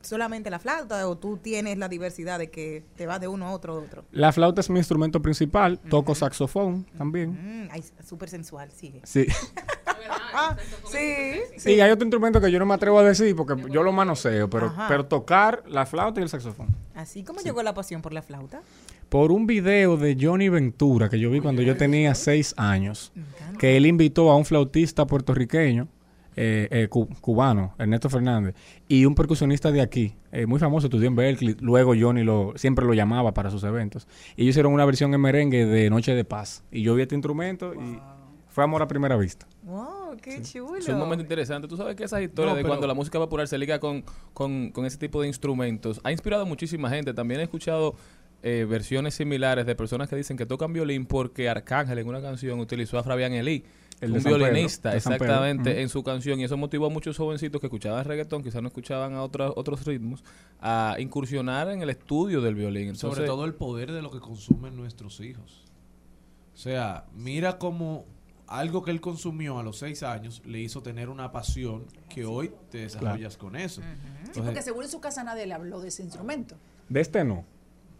¿Solamente la flauta o tú tienes la diversidad de que te vas de uno a otro a otro? La flauta es mi instrumento principal. Toco saxofón también. Súper sensual, sigue. Sí. ah, sí, sí. hay otro instrumento que yo no me atrevo a decir porque yo lo manoseo, pero, pero tocar la flauta y el saxofón. ¿Así como llegó la pasión por la flauta? Por un video de Johnny Ventura que yo vi cuando yo tenía seis años, que él invitó a un flautista puertorriqueño, eh, eh, cubano, Ernesto Fernández, y un percusionista de aquí, eh, muy famoso, estudió en Berkeley, luego Johnny lo, siempre lo llamaba para sus eventos. Y ellos hicieron una versión en merengue de Noche de Paz. Y yo vi este instrumento y fue amor a primera vista. Wow, qué chulo. Es un momento interesante. Tú sabes que esas historias de cuando la música popular se liga con, con, con, ese tipo de instrumentos ha inspirado a muchísima gente. También he escuchado eh, versiones similares de personas que dicen que tocan violín porque Arcángel en una canción utilizó a Fabián Elí el un violinista, exactamente, en su canción. Y eso motivó a muchos jovencitos que escuchaban reggaetón, quizás no escuchaban a otros otros ritmos, a incursionar en el estudio del violín. Sobre todo el poder de lo que consumen nuestros hijos. O sea, mira cómo algo que él consumió a los seis años le hizo tener una pasión que hoy te desarrollas con eso. porque seguro en su casa nadie le habló de ese instrumento. De este no.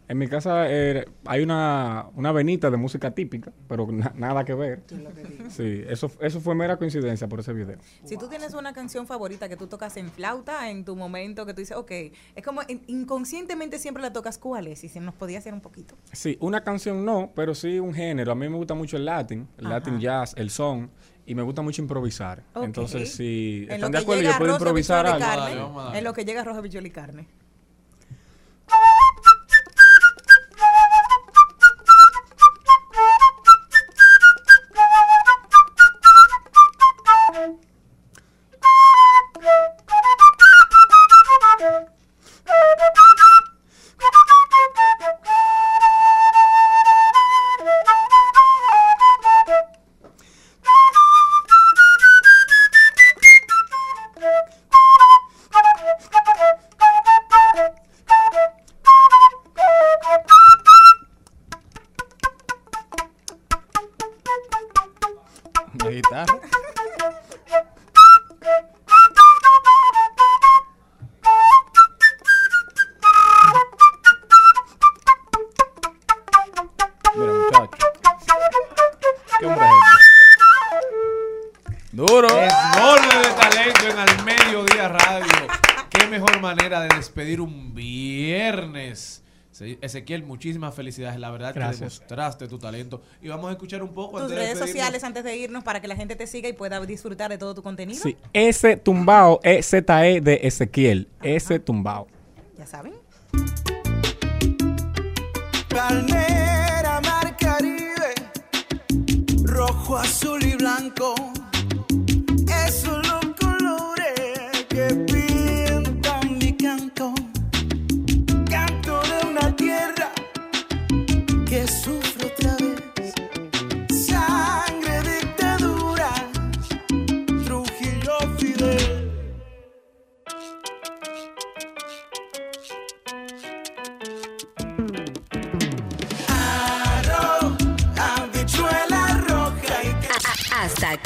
En mi casa eh, hay una, una venita de música típica, pero nada que ver. Sí, eso, eso fue mera coincidencia por ese video. Si tú tienes una canción favorita que tú tocas en flauta, en tu momento que tú dices, ok, es como inconscientemente siempre la tocas, ¿cuál es? Y si nos podía hacer un poquito. Sí, una canción no, pero sí un género. A mí me gusta mucho el latin, el latin jazz, el son y me gusta mucho improvisar. Entonces, si están de acuerdo, yo puedo improvisar algo. en lo que llega rojo, bichol y carne. Ezequiel, muchísimas felicidades. La verdad que demostraste tu talento. Y vamos a escuchar un poco. Tus redes sociales antes de irnos para que la gente te siga y pueda disfrutar de todo tu contenido. Sí, ese tumbao es ZE de Ezequiel. Ese tumbao. Ya saben. Palmera, Mar Caribe, rojo, azul y blanco